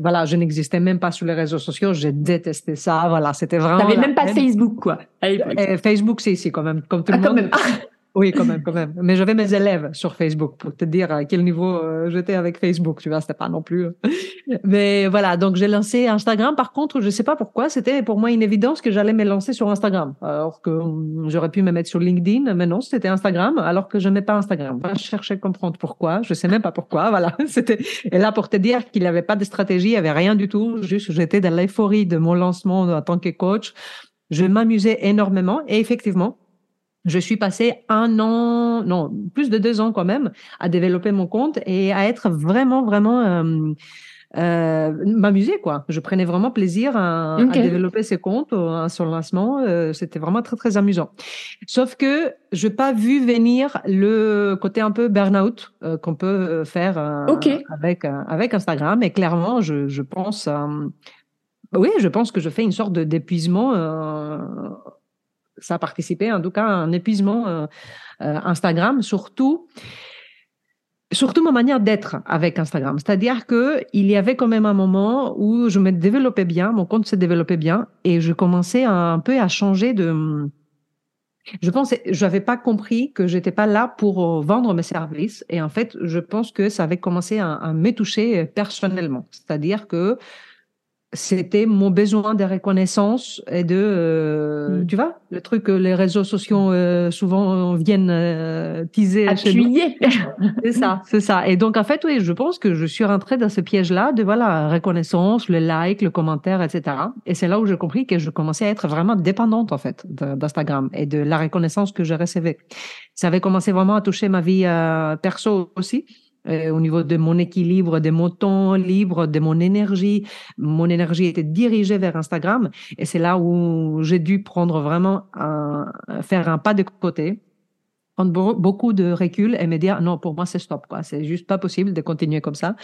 Voilà je n'existais même pas sur les réseaux sociaux. J'ai détesté ça. Voilà c'était vraiment t'avais même pas Facebook quoi Facebook, c'est ici quand même, comme tout le ah, monde. Oui, quand même, quand même. Mais j'avais mes élèves sur Facebook pour te dire à quel niveau euh, j'étais avec Facebook. Tu vois, c'était pas non plus. Euh. Mais voilà, donc j'ai lancé Instagram. Par contre, je sais pas pourquoi, c'était pour moi une évidence que j'allais me lancer sur Instagram. Alors que hum, j'aurais pu me mettre sur LinkedIn, mais non, c'était Instagram. Alors que je n'aimais pas Instagram. Je cherchais à comprendre pourquoi. Je sais même pas pourquoi. Voilà, c'était. Et là, pour te dire qu'il n'y avait pas de stratégie, il n'y avait rien du tout. Juste, j'étais dans l'euphorie de mon lancement en tant que coach. Je m'amusais énormément et effectivement, je suis passé un an, non, plus de deux ans quand même, à développer mon compte et à être vraiment, vraiment euh, euh, m'amuser quoi. Je prenais vraiment plaisir à, développer ces comptes euh, sur le lancement. Euh, C'était vraiment très très amusant. Sauf que je n'ai pas vu venir le côté un peu burn-out euh, qu'on peut faire avec avec Instagram. Et clairement, je, je pense oui, je pense que je fais une sorte d'épuisement. Euh, ça a participé, en tout cas, à un épuisement euh, euh, Instagram, surtout. Surtout ma manière d'être avec Instagram. C'est-à-dire que il y avait quand même un moment où je me développais bien, mon compte se développait bien et je commençais un peu à changer de, je pense, je n'avais pas compris que j'étais pas là pour vendre mes services. Et en fait, je pense que ça avait commencé à me toucher personnellement. C'est-à-dire que c'était mon besoin de reconnaissance et de, euh, mm. tu vois, le truc que les réseaux sociaux euh, souvent viennent euh, teaser. Appuyer. c'est ça, c'est ça. Et donc en fait, oui, je pense que je suis rentrée dans ce piège-là de voilà reconnaissance, le like, le commentaire, etc. Et c'est là où j'ai compris que je commençais à être vraiment dépendante en fait d'Instagram et de la reconnaissance que je recevais. Ça avait commencé vraiment à toucher ma vie euh, perso aussi euh, au niveau de mon équilibre, de mon temps libre, de mon énergie. Mon énergie était dirigée vers Instagram et c'est là où j'ai dû prendre vraiment un, faire un pas de côté prendre beaucoup de recul et me dire non pour moi c'est stop quoi. C'est juste pas possible de continuer comme ça.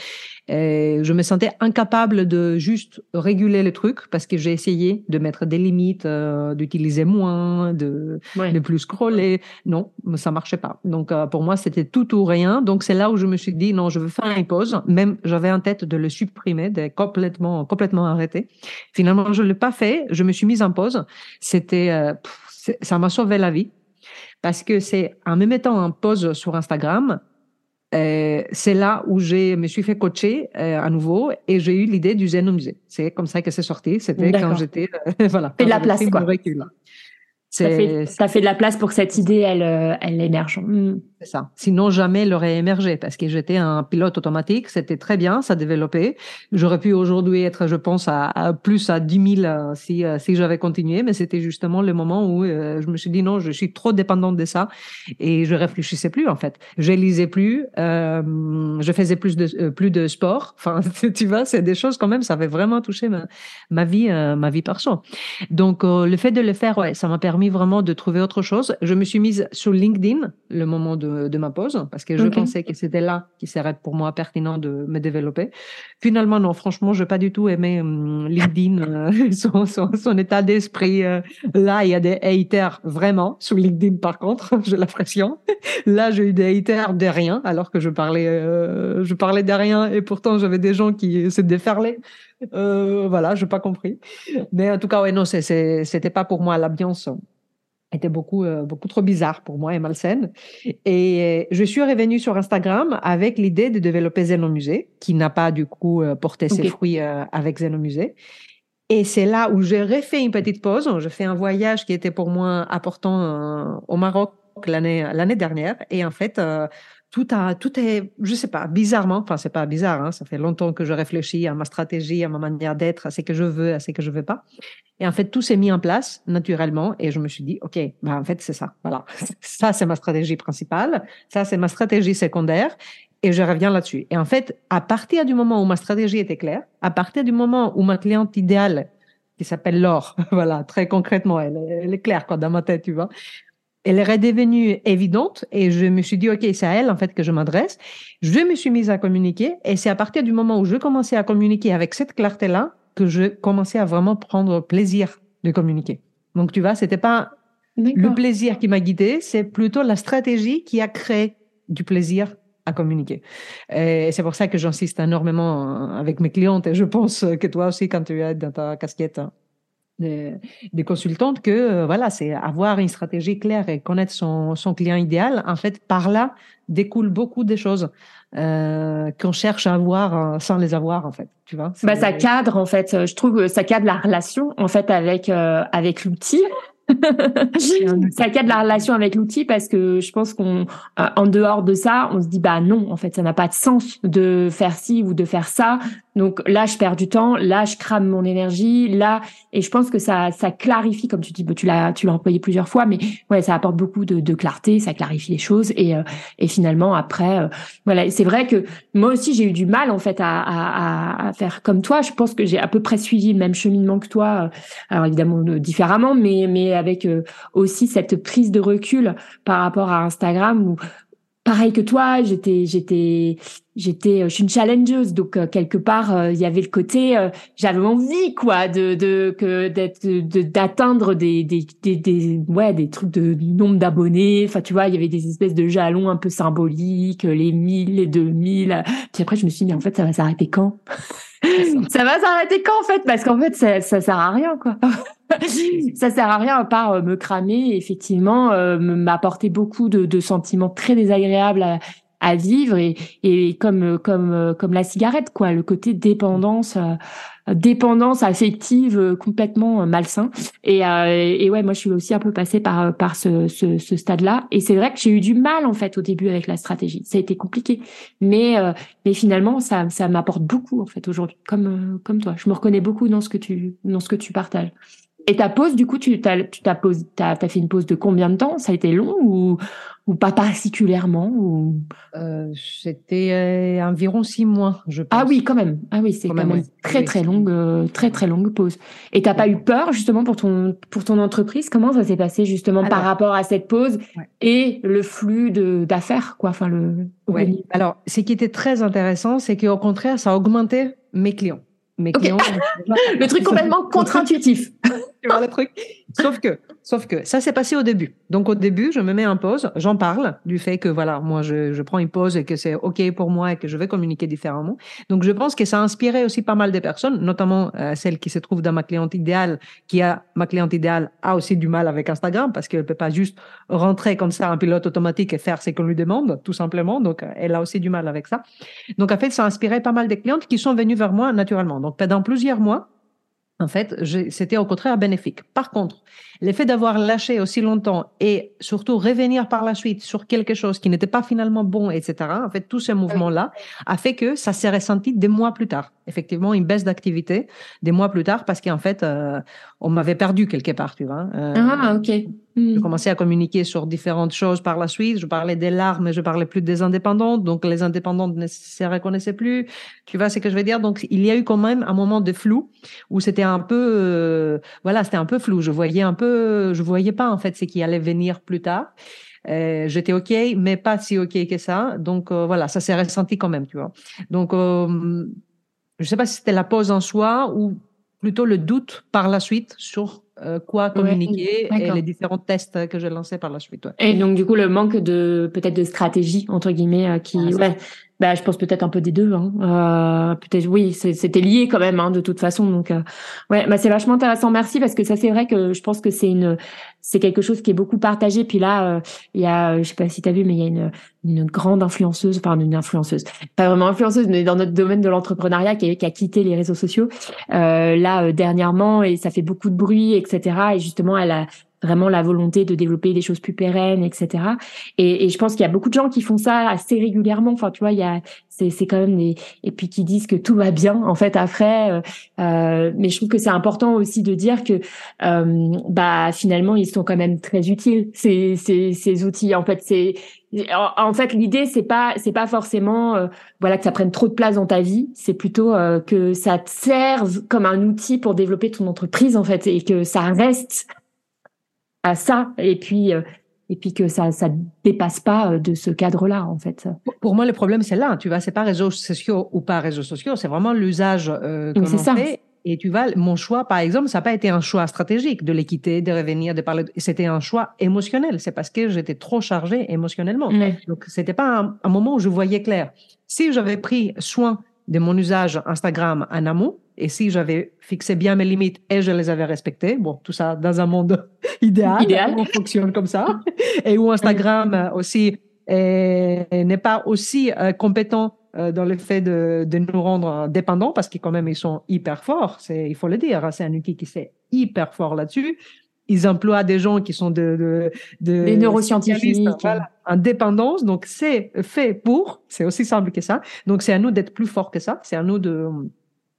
Et je me sentais incapable de juste réguler le truc parce que j'ai essayé de mettre des limites euh, d'utiliser moins de ne plus scroller. Non ça marchait pas. Donc euh, pour moi c'était tout ou rien. Donc c'est là où je me suis dit non je veux faire une pause. Même j'avais en tête de le supprimer de complètement complètement arrêter finalement je l'ai pas fait. Je me suis mise en pause. C'était euh, ça m'a sauvé la vie parce que c'est en me mettant en pause sur Instagram, euh, c'est là où je me suis fait coacher euh, à nouveau et j'ai eu l'idée du zen au musée. C'est comme ça que c'est sorti. C'était quand j'étais euh, voilà. Fait de la place quoi. Ça fait, ça fait de la place pour que cette idée, elle, euh, elle émerge. Mm. C'est ça. Sinon, jamais elle aurait émergé parce que j'étais un pilote automatique. C'était très bien, ça développait. J'aurais pu aujourd'hui être, je pense, à, plus à 10 000 euh, si, euh, si j'avais continué, mais c'était justement le moment où je me suis dit non, je suis trop dépendante de ça et je réfléchissais plus en fait. Je lisais plus, euh, je faisais plus de plus de sport. Enfin, tu vois, c'est des choses quand même. Ça avait vraiment touché ma, ma vie, ma vie perso. Donc, le fait de le faire, ouais, ça m'a permis permis vraiment de trouver autre chose. Je me suis mise sur LinkedIn le moment de, de ma pause parce que je pensais que c'était là qui serait pour moi pertinent de me développer. Finalement, non, franchement, je n'ai pas du tout aimé hum, LinkedIn, euh, son, son, son, état d'esprit. Euh. là, il y a des haters vraiment sur LinkedIn, par contre, j'ai l'impression. Là, j'ai eu des haters de rien alors que je parlais, euh, je parlais de rien et pourtant j'avais des gens qui se déferlaient. Euh, voilà, je n'ai pas compris. Mais en tout cas, ouais, non, c'était pas pour moi l'ambiance était beaucoup euh, beaucoup trop bizarre pour moi et malsaine. Et je suis revenue sur Instagram avec l'idée de développer Zenomusée, qui n'a pas du coup euh, porté ses fruits euh, avec Zenomusée. Et c'est là où j'ai refait une petite pause. Je fais un voyage qui était pour moi important au Maroc l'année l'année dernière. Et en fait, tout a, tout est, je sais pas, bizarrement, enfin c'est pas bizarre, hein, ça fait longtemps que je réfléchis à ma stratégie, à ma manière d'être, à ce que je veux, à ce que je veux pas. Et en fait, tout s'est mis en place naturellement et je me suis dit, ok, bah en fait c'est ça, voilà, ça c'est ma stratégie principale, ça c'est ma stratégie secondaire et je reviens là-dessus. Et en fait, à partir du moment où ma stratégie était claire, à partir du moment où ma cliente idéale qui s'appelle Laure, voilà, très concrètement, elle, elle est claire quoi dans ma tête, tu vois elle est devenue évidente et je me suis dit, OK, c'est à elle, en fait, que je m'adresse. Je me suis mise à communiquer et c'est à partir du moment où je commençais à communiquer avec cette clarté-là que je commençais à vraiment prendre plaisir de communiquer. Donc, tu vois, c'était pas le plaisir qui m'a guidée, c'est plutôt la stratégie qui a créé du plaisir à communiquer. Et c'est pour ça que j'insiste énormément avec mes clientes et je pense que toi aussi, quand tu es dans ta casquette des, consultantes que euh, voilà, c'est avoir une stratégie claire et connaître son, son client idéal. En fait, par là découle beaucoup des choses euh, qu'on cherche à avoir euh, sans les avoir en fait. Tu vois bah, ça cadre en fait. Je trouve que ça cadre la relation en fait avec avec l'outil ça cadre la relation avec l'outil parce que je pense qu'on, euh, en dehors de ça, on se dit bah non, en fait, ça n'a pas de sens de faire ci ou de faire ça. Donc là, je perds du temps, là, je crame mon énergie, là, et je pense que ça, ça clarifie, comme tu dis, tu l'as, tu l'as employé plusieurs fois, mais ouais, ça apporte beaucoup de, clarté, ça clarifie les choses, et, euh, et finalement après, euh, voilà, c'est vrai que moi aussi j'ai eu du mal en fait à, à, faire comme toi. Je pense que j'ai à peu près suivi le même cheminement que toi, alors évidemment différemment, mais mais avec euh, aussi cette prise de recul par rapport à Instagram où pareil que toi, j'étais j'étais j'étais je suis une challengeuse. Donc euh, quelque part euh, il y avait le côté j'avais envie quoi de de que d'être d'atteindre des, des des des ouais des trucs de nombre d'abonnés. Enfin tu vois il y avait des espèces de jalons un peu symboliques les 1000 les 2000 puis après je me suis dit mais en fait ça va s'arrêter quand? Ça va s'arrêter quand en fait? Parce qu'en fait, ça, ça sert à rien quoi. Ça sert à rien à part euh, me cramer. effectivement, euh, m'apporter beaucoup de, de, sentiments très désagréables à, à vivre et, et comme comme comme la cigarette quoi, le côté dépendance. Euh, dépendance affective euh, complètement euh, malsain. Et, euh, et ouais, moi je suis aussi un peu passée par par ce, ce, ce stade-là. Et c'est vrai que j'ai eu du mal en fait au début avec la stratégie. Ça a été compliqué, mais mais finalement ça ça m'apporte beaucoup en fait aujourd'hui, comme comme toi. Je me reconnais beaucoup dans ce que tu dans ce que tu partages. Et ta pause, du coup, tu t'as, tu t'as, pause, t'as, t'as fait une pause de combien de temps? Ça a été long ou, ou pas particulièrement ou... Euh, c'était euh, environ six mois, je pense. Ah oui, quand même. Ah oui, c'est quand, même, très très longue, euh, très très longue pause. Et t'as pas eu peur justement pour ton pour ton entreprise? Comment ça s'est passé justement par rapport à cette pause et le flux de d'affaires quoi? Enfin le. Oui. Alors, ce qui était très intéressant, c'est qu'au contraire, ça a augmenté mes clients le truc complètement contre-intuitif. tu vois le truc? Sauf que, sauf que ça s'est passé au début. Donc au début, je me mets en pause, j'en parle du fait que voilà, moi je, je prends une pause et que c'est ok pour moi et que je vais communiquer différemment. Donc je pense que ça a inspiré aussi pas mal de personnes, notamment euh, celle qui se trouve dans ma cliente idéale, qui a ma cliente idéale a aussi du mal avec Instagram parce qu'elle peut pas juste rentrer comme ça en pilote automatique et faire ce qu'on lui demande, tout simplement. Donc elle a aussi du mal avec ça. Donc en fait, ça a inspiré pas mal de clientes qui sont venues vers moi naturellement. Donc pendant plusieurs mois, en fait, c'était au contraire bénéfique. Par contre, l'effet d'avoir lâché aussi longtemps et surtout revenir par la suite sur quelque chose qui n'était pas finalement bon, etc., en fait, tout ce mouvement-là a fait que ça s'est ressenti des mois plus tard. Effectivement, une baisse d'activité des mois plus tard parce qu'en fait, euh, on m'avait perdu quelque part, tu vois. Euh, ah, ok. Hmm. Je commençais à communiquer sur différentes choses par la suite. Je parlais des larmes, mais je parlais plus des indépendantes. Donc, les indépendantes ne se reconnaissaient plus. Tu vois ce que je veux dire? Donc, il y a eu quand même un moment de flou où c'était un peu, euh, voilà, c'était un peu flou. Je voyais un peu, je voyais pas, en fait, ce qui allait venir plus tard. Euh, j'étais OK, mais pas si OK que ça. Donc, euh, voilà, ça s'est ressenti quand même, tu vois. Donc, euh, je sais pas si c'était la pause en soi ou plutôt le doute par la suite sur euh, quoi communiquer et les différents tests que j'ai lancés par la suite. Ouais. Et donc du coup le manque de peut-être de stratégie entre guillemets euh, qui ah, bah, je pense peut-être un peu des deux. Hein. Euh, peut-être oui, c'était lié quand même hein, de toute façon. Donc euh, ouais, bah c'est vachement intéressant. Merci parce que ça c'est vrai que je pense que c'est une c'est quelque chose qui est beaucoup partagé. Puis là, euh, il y a, je sais pas si tu as vu, mais il y a une une grande influenceuse, enfin une influenceuse, pas vraiment influenceuse, mais dans notre domaine de l'entrepreneuriat qui, qui, a quitté les réseaux sociaux euh, là dernièrement et ça fait beaucoup de bruit, etc. Et justement, elle a vraiment la volonté de développer des choses plus pérennes, etc. Et, et je pense qu'il y a beaucoup de gens qui font ça assez régulièrement. Enfin, tu vois, il y a, c'est, c'est quand même des, et puis qui disent que tout va bien en fait après. Euh, euh mais je trouve que c'est important aussi de dire que, euh, bah finalement, ils sont quand même très utiles ces, ces, ces outils. En fait, c'est en fait, l'idée c'est pas c'est pas forcément euh, voilà que ça prenne trop de place dans ta vie, c'est plutôt euh, que ça te serve comme un outil pour développer ton entreprise en fait et que ça reste à ça et puis euh, et puis que ça ça dépasse pas euh, de ce cadre-là en fait. Pour moi le problème c'est là, tu vois, c'est pas réseaux sociaux ou pas réseaux sociaux, c'est vraiment l'usage euh, que l'on fait. Et tu vois, mon choix, par exemple, ça n'a pas été un choix stratégique de l'équité, de revenir, de parler. C'était un choix émotionnel. C'est parce que j'étais trop chargée émotionnellement. Donc, c'était pas un, un, moment où je voyais clair. Si j'avais pris soin de mon usage Instagram en amont, et si j'avais fixé bien mes limites et je les avais respectées, bon, tout ça dans un monde idéal, idéal. on fonctionne comme ça, et où Instagram aussi n'est pas aussi euh, compétent euh, dans le fait de, de, nous rendre dépendants parce qu'ils quand même ils sont hyper forts, il faut le dire, hein, c'est un outil qui est hyper fort là-dessus. Ils emploient des gens qui sont de, de, de des neuroscientifiques, voilà, en dépendance. Donc c'est fait pour, c'est aussi simple que ça. Donc c'est à nous d'être plus forts que ça. C'est à nous de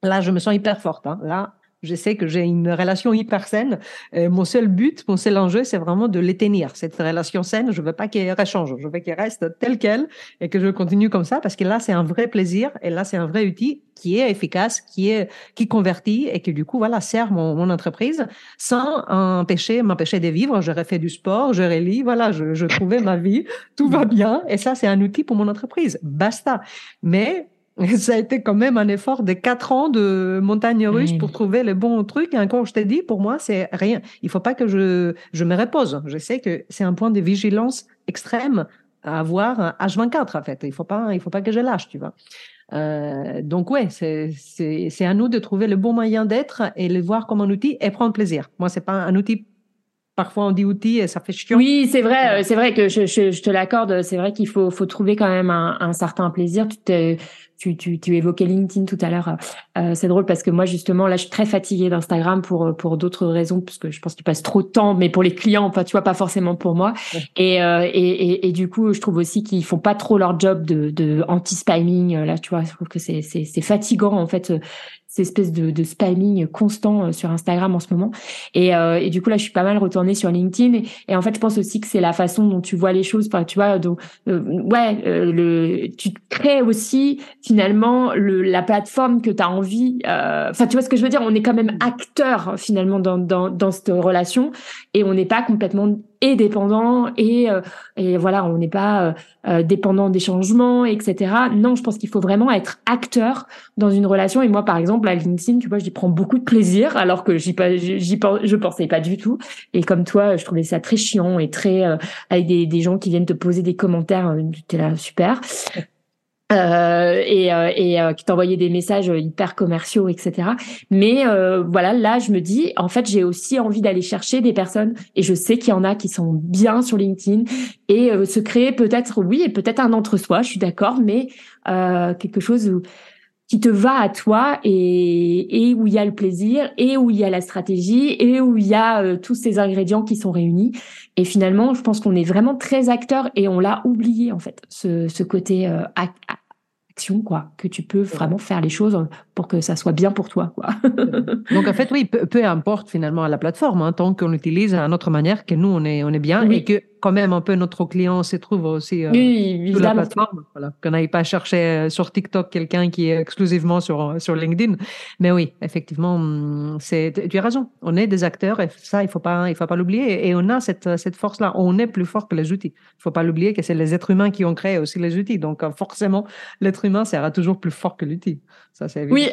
Là, je me sens hyper forte. Hein. Là, je sais que j'ai une relation hyper saine. mon seul but, mon seul enjeu, c'est vraiment de l'éteindre. Cette relation saine, je veux pas qu'elle rechange. Je veux qu'elle reste telle qu'elle et que je continue comme ça parce que là, c'est un vrai plaisir et là, c'est un vrai outil qui est efficace, qui est, qui convertit et qui, du coup, voilà, sert mon, mon entreprise sans empêcher, m'empêcher de vivre. J'aurais fait du sport, j'aurais lu, voilà, je, je trouvais ma vie, tout va bien et ça, c'est un outil pour mon entreprise. Basta. Mais ça a été quand même un effort de quatre ans de montagne russe pour trouver le bon truc. Et encore, je t'ai dit, pour moi, c'est rien. Il faut pas que je, je me repose. Je sais que c'est un point de vigilance extrême à avoir H24, en fait. Il faut pas, il faut pas que je lâche, tu vois. Euh, donc ouais, c'est c'est à nous de trouver le bon moyen d'être et le voir comme un outil et prendre plaisir. Moi, c'est pas un outil parfois on dit outil et ça fait chiant. Oui, c'est vrai, c'est vrai que je, je, je te l'accorde. C'est vrai qu'il faut, faut trouver quand même un, un certain plaisir. Tu, te, tu, tu, tu évoquais LinkedIn tout à l'heure. Euh, c'est drôle parce que moi justement là, je suis très fatiguée d'Instagram pour pour d'autres raisons parce que je pense qu'il passe trop de temps, mais pour les clients, enfin tu vois, pas forcément pour moi. Et, euh, et, et, et, du coup, je trouve aussi qu'ils font pas trop leur job de, de anti-spamming. Là, tu vois, je trouve que c'est c'est fatigant en fait ces espèces de, de spamming constant euh, sur Instagram en ce moment. Et, euh, et, du coup, là, je suis pas mal retournée sur LinkedIn. Et, en fait, je pense aussi que c'est la façon dont tu vois les choses. Enfin, tu vois, donc, euh, ouais, le, tu crées aussi finalement le, la plateforme que tu as envie. Enfin, tu vois ce que je veux dire? On est quand même acteur finalement dans, dans, dans cette relation et on n'est pas complètement et dépendant et euh, et voilà on n'est pas euh, euh, dépendant des changements etc non je pense qu'il faut vraiment être acteur dans une relation et moi par exemple à LinkedIn tu vois j'y prends beaucoup de plaisir alors que j'y pas j'y je pensais pas du tout. Et comme toi je trouvais ça très chiant et très avec des des gens qui viennent te poser des commentaires tu es là super euh, et, euh, et euh, qui t'envoyait des messages hyper commerciaux, etc. Mais euh, voilà, là, je me dis, en fait, j'ai aussi envie d'aller chercher des personnes, et je sais qu'il y en a qui sont bien sur LinkedIn, et se créer peut-être, oui, et peut-être un entre-soi, je suis d'accord, mais quelque chose où, qui te va à toi et, et où il y a le plaisir et où il y a la stratégie et où il y a tous ces ingrédients qui sont réunis. Et finalement, je pense qu'on est vraiment très acteur et on l'a oublié en fait, ce, ce côté action, quoi, que tu peux vraiment faire les choses pour que ça soit bien pour toi, quoi. Donc en fait, oui, peu, importe finalement la plateforme, hein, tant qu'on utilise à notre manière, que nous on est on est bien et que quand même un peu notre client se trouve aussi euh, sur la plateforme. Voilà. Qu'on n'aille pas chercher euh, sur TikTok quelqu'un qui est exclusivement sur, sur LinkedIn. Mais oui, effectivement, hum, c'est, tu as raison. On est des acteurs et ça, il faut pas, il faut pas l'oublier. Et on a cette, cette force-là. On est plus fort que les outils. Il faut pas l'oublier que c'est les êtres humains qui ont créé aussi les outils. Donc, euh, forcément, l'être humain sera toujours plus fort que l'outil. Ça, c'est. Oui.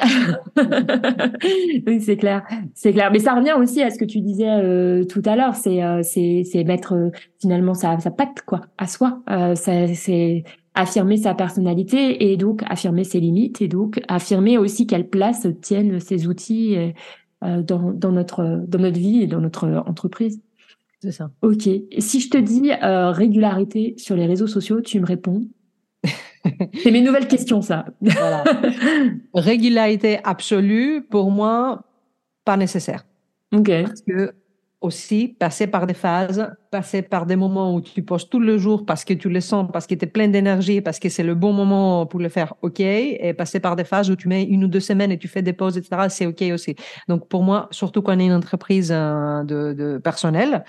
oui, c'est clair. C'est clair. Mais ça revient aussi à ce que tu disais tout à l'heure. C'est, c'est, c'est mettre finalement sa, sa patte quoi à soi. Euh, c'est affirmer sa personnalité et donc affirmer ses limites et donc affirmer aussi quelle place tiennent ces outils euh, dans, dans notre dans notre vie et dans notre entreprise. C'est ça. Ok. si je te dis euh, régularité sur les réseaux sociaux, tu me réponds. C'est mes nouvelles questions, ça. Voilà. régularité absolue, pour moi, pas nécessaire. Ok. Parce que aussi passer par des phases, passer par des moments où tu postes tout le jour parce que tu le sens, parce que tu es plein d'énergie, parce que c'est le bon moment pour le faire, OK. Et passer par des phases où tu mets une ou deux semaines et tu fais des pauses, etc., c'est OK aussi. Donc pour moi, surtout quand on est une entreprise de, de personnel,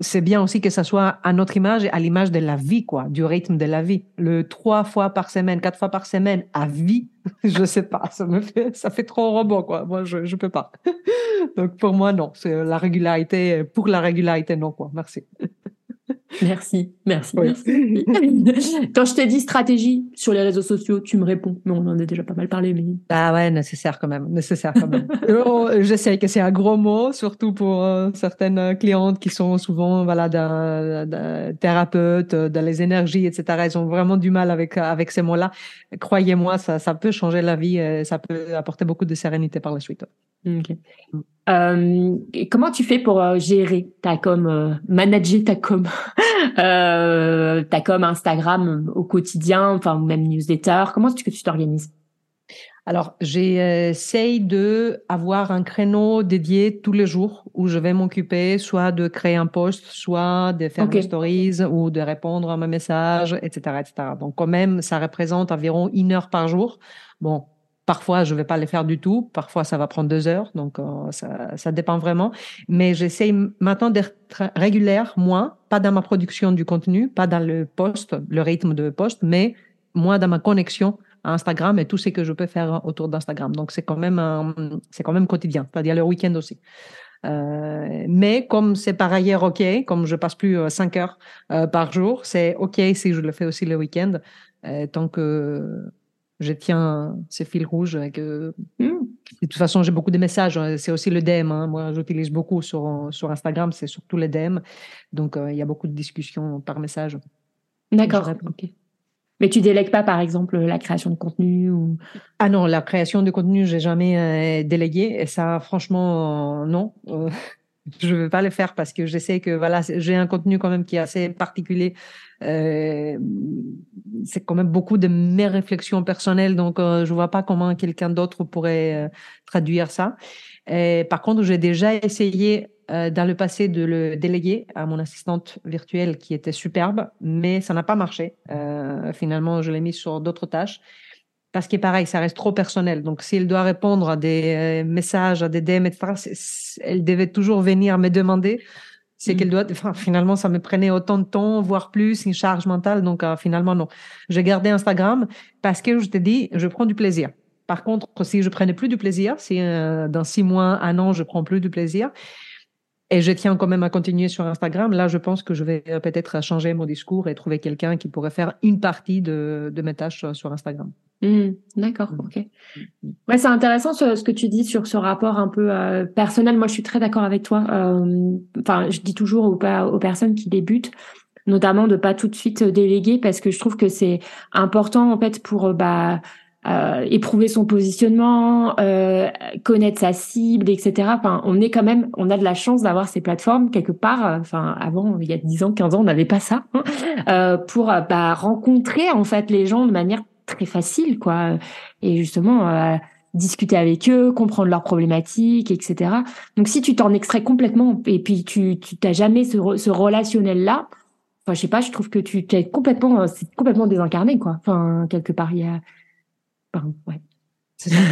c'est bien aussi que ça soit à notre image et à l'image de la vie, quoi, du rythme de la vie. Le trois fois par semaine, quatre fois par semaine à vie, je sais pas, ça me fait, ça fait trop robot, quoi. Moi, je, je peux pas. Donc, pour moi, non. C'est la régularité, pour la régularité, non, quoi. Merci. Merci, merci, merci. Quand je t'ai dit stratégie sur les réseaux sociaux, tu me réponds. Mais on en a déjà pas mal parlé. Mais... Ah ouais, nécessaire quand même, nécessaire quand même. Oh, je sais que c'est un gros mot, surtout pour euh, certaines clientes qui sont souvent voilà d'un thérapeute, euh, dans les énergies, etc. Elles ont vraiment du mal avec avec ces mots-là. Croyez-moi, ça ça peut changer la vie, et ça peut apporter beaucoup de sérénité par la suite. Ok. Euh, comment tu fais pour euh, gérer ta com, euh, manager ta com, ta com Instagram au quotidien, enfin même newsletter? Comment est-ce que tu t'organises? Alors, j'essaye de avoir un créneau dédié tous les jours où je vais m'occuper soit de créer un post, soit de faire des stories ou de répondre à mes messages, etc., etc. Donc, quand même, ça représente environ une heure par jour. Bon, Parfois, je ne vais pas les faire du tout. Parfois, ça va prendre deux heures. Donc, euh, ça, ça, dépend vraiment. Mais j'essaye maintenant d'être régulière, moi, pas dans ma production du contenu, pas dans le post, le rythme de post, mais moi, dans ma connexion à Instagram et tout ce que je peux faire autour d'Instagram. Donc, c'est quand même, c'est quand même quotidien, c'est-à-dire le week-end aussi. Euh, mais comme c'est par ailleurs OK, comme je passe plus euh, cinq heures euh, par jour, c'est OK si je le fais aussi le week-end, euh, tant que je tiens ces fils rouges. Que, hmm. De toute façon, j'ai beaucoup de messages. Hein. C'est aussi le DM. Hein. Moi, j'utilise beaucoup sur, sur Instagram. C'est surtout le DM. Donc, euh, il y a beaucoup de discussions par message. D'accord. Mais tu délègues pas, par exemple, la création de contenu ou... Ah non, la création de contenu, j'ai jamais euh, délégué. Et ça, franchement, non. Euh, je ne vais pas le faire parce que je sais que voilà, j'ai un contenu quand même qui est assez particulier. Euh, c'est quand même beaucoup de mes réflexions personnelles, donc euh, je vois pas comment quelqu'un d'autre pourrait euh, traduire ça. Par contre, j'ai déjà essayé euh, dans le passé de le déléguer à mon assistante virtuelle qui était superbe, mais ça n'a pas marché. finalement, je l'ai mis sur d'autres tâches parce que pareil, ça reste trop personnel. Donc, s'il doit répondre à des euh, messages, à des DM, etc., elle devait toujours venir me demander. C'est mm. qu'elle doit, enfin, finalement, ça me prenait autant de temps, voire plus, une charge mentale. Donc, euh, finalement, non. J'ai gardé Instagram parce que je te dis, je prends du plaisir. Par contre, si je prenais plus du plaisir, si euh, dans six mois, un an, je prends plus du plaisir, et je tiens quand même à continuer sur Instagram. Là, je pense que je vais peut-être changer mon discours et trouver quelqu'un qui pourrait faire une partie de, de mes tâches sur Instagram. Mmh, d'accord, mmh. ok. Ouais, c'est intéressant ce, ce, que tu dis sur ce rapport un peu euh, personnel. Moi, je suis très d'accord avec toi. Euh, enfin, je dis toujours aux, aux personnes qui débutent, notamment de pas tout de suite déléguer, parce que je trouve que c'est important en fait pour bah euh, éprouver son positionnement, euh, connaître sa cible, etc. Enfin, on est quand même, on a de la chance d'avoir ces plateformes quelque part. Enfin, avant, il y a 10 ans, 15 ans, on n'avait pas ça hein, euh, pour bah, rencontrer en fait les gens de manière très facile, quoi. Et justement, euh, discuter avec eux, comprendre leurs problématiques, etc. Donc, si tu t'en extrais complètement et puis tu tu t'as jamais ce, ce relationnel là, enfin, je sais pas, je trouve que tu es complètement, c'est complètement désincarné, quoi. Enfin, quelque part, il y a Pardon, ouais.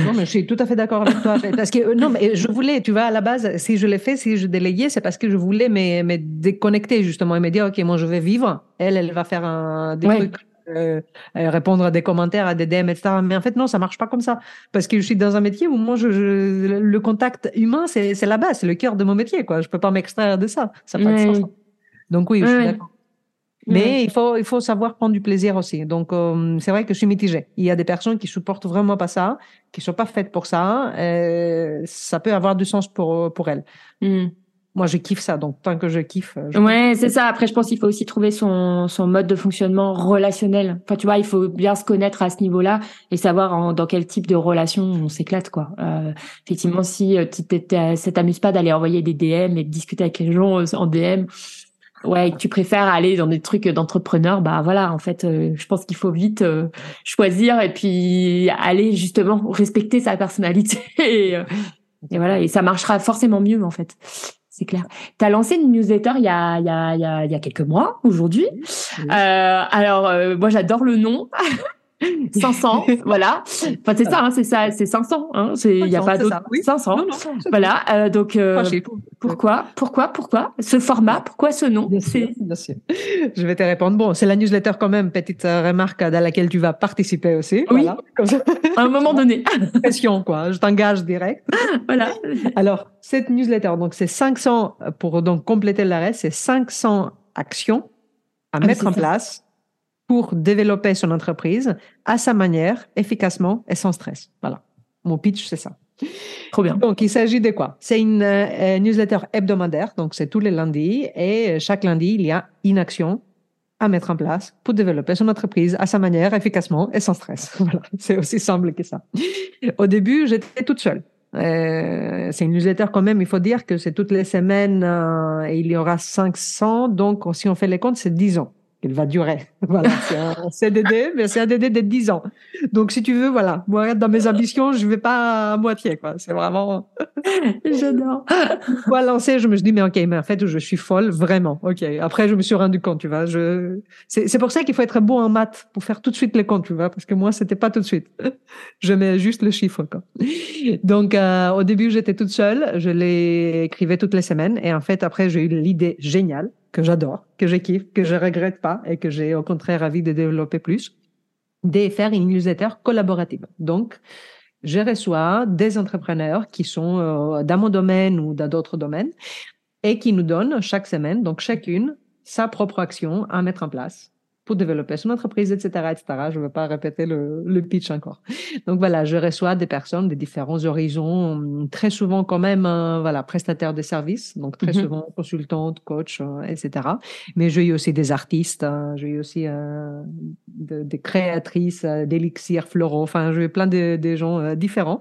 Non, mais je suis tout à fait d'accord avec toi. Parce que euh, non, mais je voulais, tu vois, à la base, si je l'ai fait, si je déléguais, c'est parce que je voulais me, me, déconnecter justement et me dire, ok, moi je vais vivre. Elle, elle va faire un, des trucs. Euh, euh, répondre à des commentaires, à des DM, etc. Mais en fait, non, ça marche pas comme ça. Parce que je suis dans un métier où moi, je, le contact humain, c'est la base, c'est le cœur de mon métier. Quoi. Je peux pas m'extraire de ça. Ça n'a pas de sens. Donc oui, je suis d'accord. Mais il faut il faut savoir prendre du plaisir aussi. Donc euh, c'est vrai que je suis mitigée. Il y a des personnes qui supportent vraiment pas ça, qui sont pas faites pour ça. Et ça peut avoir du sens pour pour elles. Hmm. Moi, je kiffe ça. Donc tant que je kiffe. Je ouais, c'est ça. Après, je pense qu'il faut aussi trouver son son mode de fonctionnement relationnel. Enfin, tu vois, il faut bien se connaître à ce niveau-là et savoir dans quel type de relation on s'éclate quoi. Euh, effectivement, si euh, tu t'amuses pas d'aller envoyer des DM et de discuter avec les gens en DM ouais, tu préfères aller dans des trucs d'entrepreneur, bah voilà, en fait, euh, je pense qu'il faut vite euh, choisir et puis aller justement respecter sa personnalité et, euh, et, voilà, et ça marchera forcément mieux en fait. C'est clair. Tu as lancé une newsletter il y a, il y a, il y a, il y a quelques mois, aujourd'hui. alors, moi, j'adore le nom. 500, voilà. Enfin, c'est ça, hein, c'est ça, c'est 500. Hein, il n'y a pas d'autre. 500. voilà. Euh, donc, euh, pourquoi, pourquoi, pourquoi ce format Pourquoi ce nom? Bien sûr, bien sûr. Je vais te répondre. Bon, c'est la newsletter quand même, petite euh, remarque dans laquelle tu vas participer aussi. Oui. à un moment donné. Pression, quoi. Je t'engage direct. voilà. Alors, cette newsletter, donc c'est 500 pour donc compléter reste, c'est 500 actions à ah, mettre en place pour développer son entreprise à sa manière, efficacement et sans stress. Voilà. Mon pitch, c'est ça. Trop bien. Donc, il s'agit de quoi? C'est une euh, newsletter hebdomadaire, donc c'est tous les lundis, et chaque lundi, il y a une action à mettre en place pour développer son entreprise à sa manière, efficacement et sans stress. Voilà, c'est aussi simple que ça. Au début, j'étais toute seule. Euh, c'est une newsletter quand même, il faut dire que c'est toutes les semaines euh, et il y aura 500, donc si on fait les comptes, c'est 10 ans qu'elle va durer. Voilà, c'est un CDD, mais c'est un DD de 10 ans. Donc, si tu veux, voilà, moi, dans mes ambitions, je vais pas à moitié, quoi. C'est vraiment... J'adore. Moi, lancer, je me suis dit, mais ok, mais en fait, je suis folle, vraiment. Ok. Après, je me suis rendu compte, tu vois. Je... C'est pour ça qu'il faut être bon en maths pour faire tout de suite les comptes, tu vois, parce que moi, c'était pas tout de suite. Je mets juste le chiffre, quoi. Donc, euh, au début, j'étais toute seule. Je l'écrivais toutes les semaines. Et en fait, après, j'ai eu l'idée géniale que j'adore, que je que je regrette pas et que j'ai au contraire envie de développer plus, de faire une newsletter collaborative. Donc, je reçois des entrepreneurs qui sont euh, dans mon domaine ou dans d'autres domaines et qui nous donnent chaque semaine, donc chacune, sa propre action à mettre en place pour développer son entreprise, etc., etc. Je ne veux pas répéter le, le, pitch encore. Donc voilà, je reçois des personnes de différents horizons, très souvent quand même, euh, voilà, prestataires de services, donc très mm-hmm. souvent consultantes, coach, euh, etc. Mais j'ai eu aussi des artistes, hein, j'ai eu aussi euh, des créatrices d'élixirs floraux, enfin, j'ai eu plein de, de gens différents.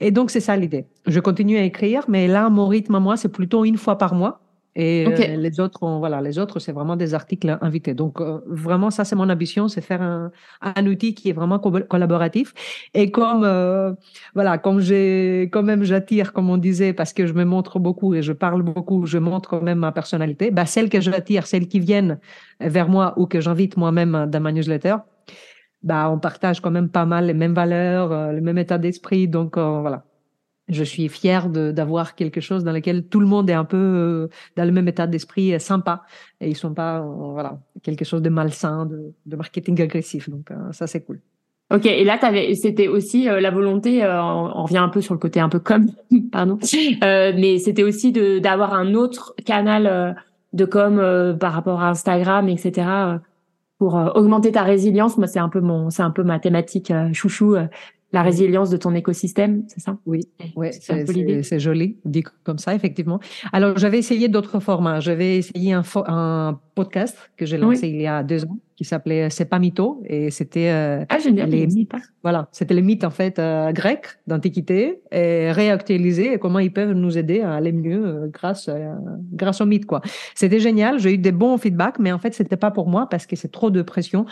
Et donc c'est ça l'idée. Je continue à écrire, mais là, mon rythme à moi, c'est plutôt une fois par mois. Et euh, les autres, voilà, les autres, c'est vraiment des articles invités. Donc euh, vraiment, ça, c'est mon ambition, c'est faire un, un, outil qui est vraiment collaboratif. Et comme euh, voilà, comme j'ai, quand même, j'attire, comme on disait, parce que je me montre beaucoup et je parle beaucoup, je montre quand même ma personnalité. Bah, celles que j'attire, celles qui viennent vers moi ou que j'invite moi-même dans ma newsletter, bah, on partage quand même pas mal les mêmes valeurs, le même état d'esprit. Donc voilà, je suis fière d'avoir quelque chose dans lequel tout le monde est un peu euh, dans le même état d'esprit sympa. Et ils sont pas euh, voilà quelque chose de malsain de, de marketing agressif. Donc euh, ça c'est cool. Ok et là c'était aussi la volonté on, revient un peu sur le côté un peu com pardon mais c'était aussi d'avoir un autre canal de com par rapport à Instagram etc pour augmenter ta résilience. Moi c'est un peu mon c'est un peu ma thématique chouchou la résilience de ton écosystème, c'est ça? Oui, ouais, c'est joli, dit comme ça, effectivement. Alors, j'avais essayé d'autres formats. J'avais essayé un, un, podcast que j'ai lancé il y a deux ans, qui s'appelait C'est pas mytho, et c'était euh, ah, les mythes. Voilà, c'était les mythes en fait euh, grecs d'antiquité et réactualisés et comment ils peuvent nous aider à aller mieux euh, grâce grâce aux mythes quoi. C'était génial. J'ai eu des bons feedbacks, mais en fait c'était pas pour moi parce que c'est trop de pression.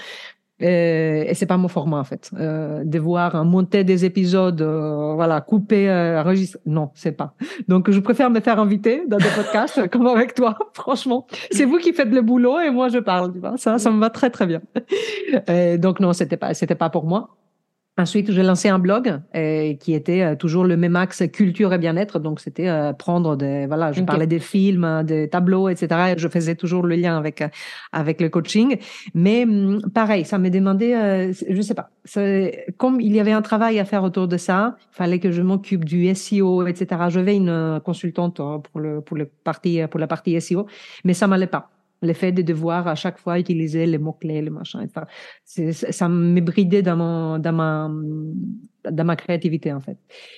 Euh, et c'est pas mon format en fait. Euh, de voir monter des épisodes, euh, voilà, couper, euh, enregistrer, non, c'est pas. Donc je préfère me faire inviter dans des podcasts comme avec toi. Franchement, c'est vous qui faites le boulot et moi je parle. Tu vois ça, ça me va très très bien. donc non, c'était pas, c'était pas pour moi. Ensuite, j'ai lancé un blog euh, qui était euh, toujours le même axe culture et bien-être. Donc, c'était euh, prendre des, voilà, je parlais des films, des tableaux, etc. je faisais toujours le lien avec avec le coaching. Mais hum, pareil, ça m'a demandé, je sais pas, comme il y avait un travail à faire autour de ça, il fallait que je m'occupe du SEO, etc. Je vais une consultante pour le pour le parti pour la partie SEO, mais ça m'allait pas le fait de devoir à chaque fois utiliser les mots-clés, les machins, etc. Ça me bridait dans, mon, dans ma dans ma créativité en fait.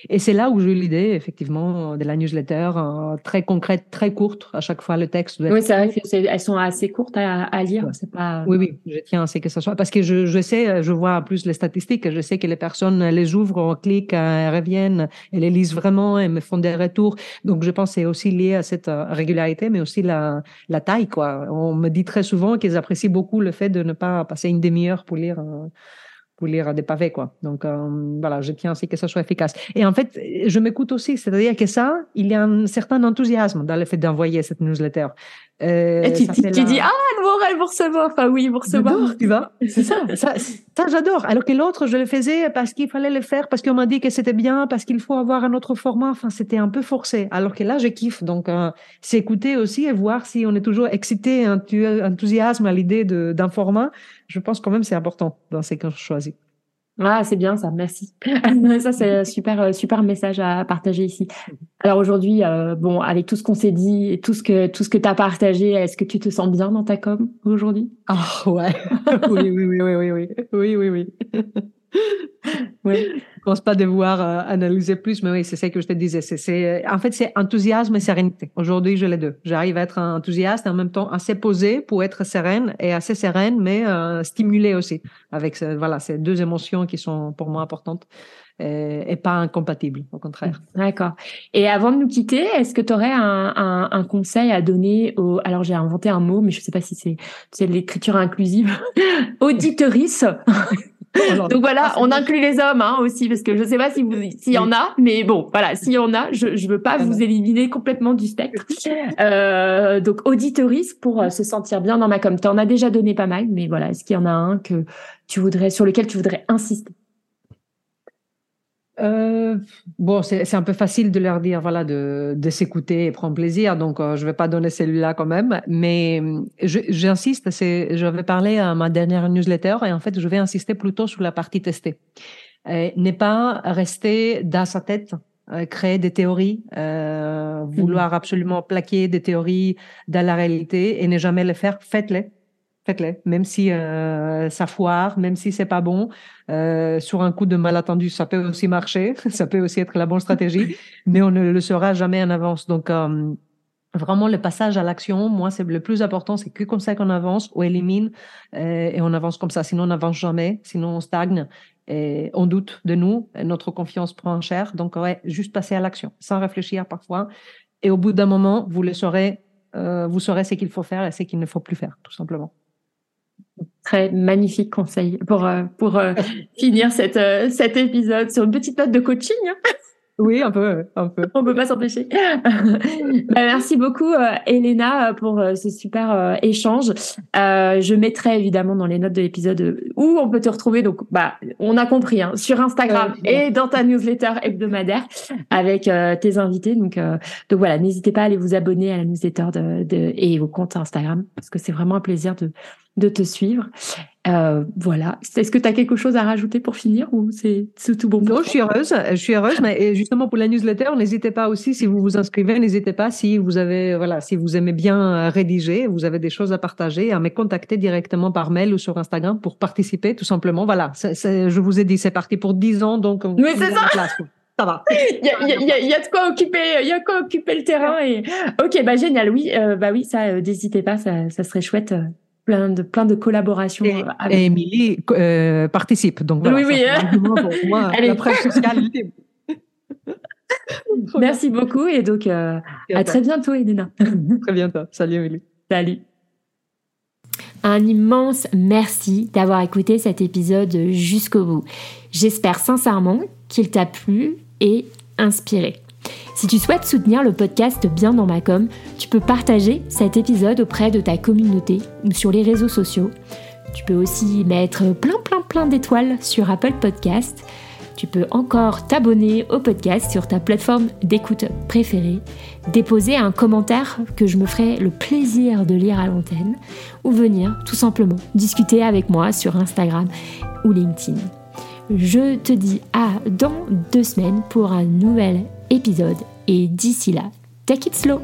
Et c'est là où j'ai eu l'idée effectivement de la newsletter euh, très concrète, très courte à chaque fois le texte. Oui, c'est vrai qu'elles sont assez courtes à, à lire. C'est pas. Oui, oui, je tiens à ce que ça soit parce que je, je sais, je vois plus les statistiques, je sais que les personnes les ouvrent, cliquent, elles reviennent, elles les lisent vraiment, elles me font des retours. Donc je pense que c'est aussi lié à cette euh, régularité, mais aussi la, la taille quoi. On me dit très souvent qu'ils apprécient beaucoup le fait de ne pas passer une demi-heure pour lire. Euh, pour lire des pavés, quoi. Donc, euh, voilà, je tiens aussi que ça soit efficace. Et en fait, je m'écoute aussi, c'est-à-dire que ça, il y a un certain enthousiasme dans le fait d'envoyer cette newsletter. Euh, et tu, dis, ah, elle va recevoir. Enfin, oui, vous recevoir. tu vois. C'est ça. ça, ça j'adore. Alors que l'autre, je le faisais parce qu'il fallait le faire, parce qu'on m'a dit que c'était bien, parce qu'il faut avoir un autre format. Enfin, c'était un peu forcé. Alors que là, je kiffe. Donc, euh, c'est écouter aussi et voir si on est toujours excité, enthousiasme à l'idée d'un format. Je pense quand même c'est important dans ces cas choisis. Ah, c'est bien ça, merci. ça, c'est un super, euh, super message à partager ici. Mhm. Alors aujourd'hui, euh, bon, avec tout ce qu'on s'est dit et tout ce que tout ce que t'as partagé, est-ce que tu te sens bien dans ta com aujourd'hui? Oh ouais. oui, oui, oui, oui, oui, oui, oui, oui. oui. Je pense pas devoir euh, analyser plus, mais oui, c'est ça que je te disais. C'est, en fait, c'est enthousiasme et sérénité. Aujourd'hui, j'ai les deux. J'arrive à être enthousiaste et en même temps assez posée pour être sereine et assez sereine, mais euh, stimulée aussi. Avec voilà, ces deux émotions qui sont pour moi importantes et, et pas incompatibles, au contraire. D'accord. Et avant de nous quitter, est-ce que tu aurais un, un, un, conseil à donner aux... Alors, j'ai inventé un mot, mais je sais pas si c'est, c'est l'écriture inclusive. Auditorice Donc voilà, ah, on inclut les hommes hein, aussi, parce que je ne sais pas si vous, s'il y en a, mais bon, voilà, s'il y en a, je ne veux pas vous éliminer complètement du spectre. Euh, donc auditoris pour euh, se sentir bien dans ma com. Tu en as déjà donné pas mal, mais voilà, est-ce qu'il y en a un que tu voudrais, sur lequel tu voudrais insister? Euh, bon, c'est un peu facile de leur dire voilà de, de s'écouter et prendre plaisir, donc euh, je vais pas donner celui-là quand même, mais j'insiste. C'est, je vais parler à ma dernière newsletter et en fait je vais insister plutôt sur la partie testée. Ne pas rester dans sa tête, euh, créer des théories, euh, vouloir mmh. absolument plaquer des théories dans la réalité et ne jamais les faire. Faites-les faites-les, même si euh, ça foire, même si c'est pas bon. Euh, sur un coup de malentendu, ça peut aussi marcher, ça peut aussi être la bonne stratégie, mais on ne le saura jamais en avance. Donc euh, vraiment le passage à l'action, moi c'est le plus important, c'est que comme ça qu'on avance, on élimine euh, et on avance comme ça. Sinon on n'avance jamais, sinon on stagne et on doute de nous, et notre confiance prend cher. Donc ouais, juste passer à l'action, sans réfléchir parfois. Et au bout d'un moment, vous le saurez, euh, vous saurez ce qu'il faut faire et ce qu'il ne faut plus faire, tout simplement. Très magnifique conseil pour, euh, pour euh, finir cette, euh, cet épisode sur une petite note de coaching. Hein. Oui, un peu, un peu. On peut pas s'empêcher. bah, merci beaucoup, Elena, pour ce super échange. je mettrai évidemment dans les notes de l'épisode où on peut te retrouver. Donc, bah, on a compris, hein, sur Instagram et dans ta newsletter hebdomadaire avec tes invités. Donc, donc voilà, n'hésitez pas à aller vous abonner à la newsletter de, de, et au compte Instagram parce que c'est vraiment un plaisir de de te suivre. Euh, voilà. Est-ce que tu as quelque chose à rajouter pour finir ou c'est tout bon Non, je suis heureuse. Je suis heureuse, mais justement pour la newsletter, n'hésitez pas aussi si vous vous inscrivez, n'hésitez pas si vous avez voilà, si vous aimez bien rédiger, vous avez des choses à partager, à me contacter directement par mail ou sur Instagram pour participer, tout simplement. Voilà. je vous ai dit, c'est parti pour 10 ans, donc. Mais c'est ça. ça va. Il y a, y, y a, de quoi occuper, il y a quoi occuper le terrain et ok, bah génial, oui, euh, bah oui, ça, euh, n'hésitez pas, ça, ça serait chouette euh, plein de plein de collaborations. Et, avec... Émilie euh, participe, donc voilà. Oui, oui. Pour moi, la presse sociale. Merci beaucoup et donc euh, à très bientôt, Elena. très bientôt. Salut, Émilie. Salut. Un immense merci d'avoir écouté cet épisode jusqu'au bout. J'espère sincèrement qu'il t'a plu et inspiré. Si tu souhaites soutenir le podcast Bien dans ma com, tu peux partager cet épisode auprès de ta communauté ou sur les réseaux sociaux. Tu peux aussi mettre plein plein plein d'étoiles sur Apple Podcast. Tu peux encore t'abonner au podcast sur ta plateforme d'écoute préférée, déposer un commentaire que je me ferai le plaisir de lire à l'antenne, ou venir tout simplement discuter avec moi sur Instagram ou LinkedIn. Je te dis à dans deux semaines pour un nouvel épisode. Et d'ici là, take it slow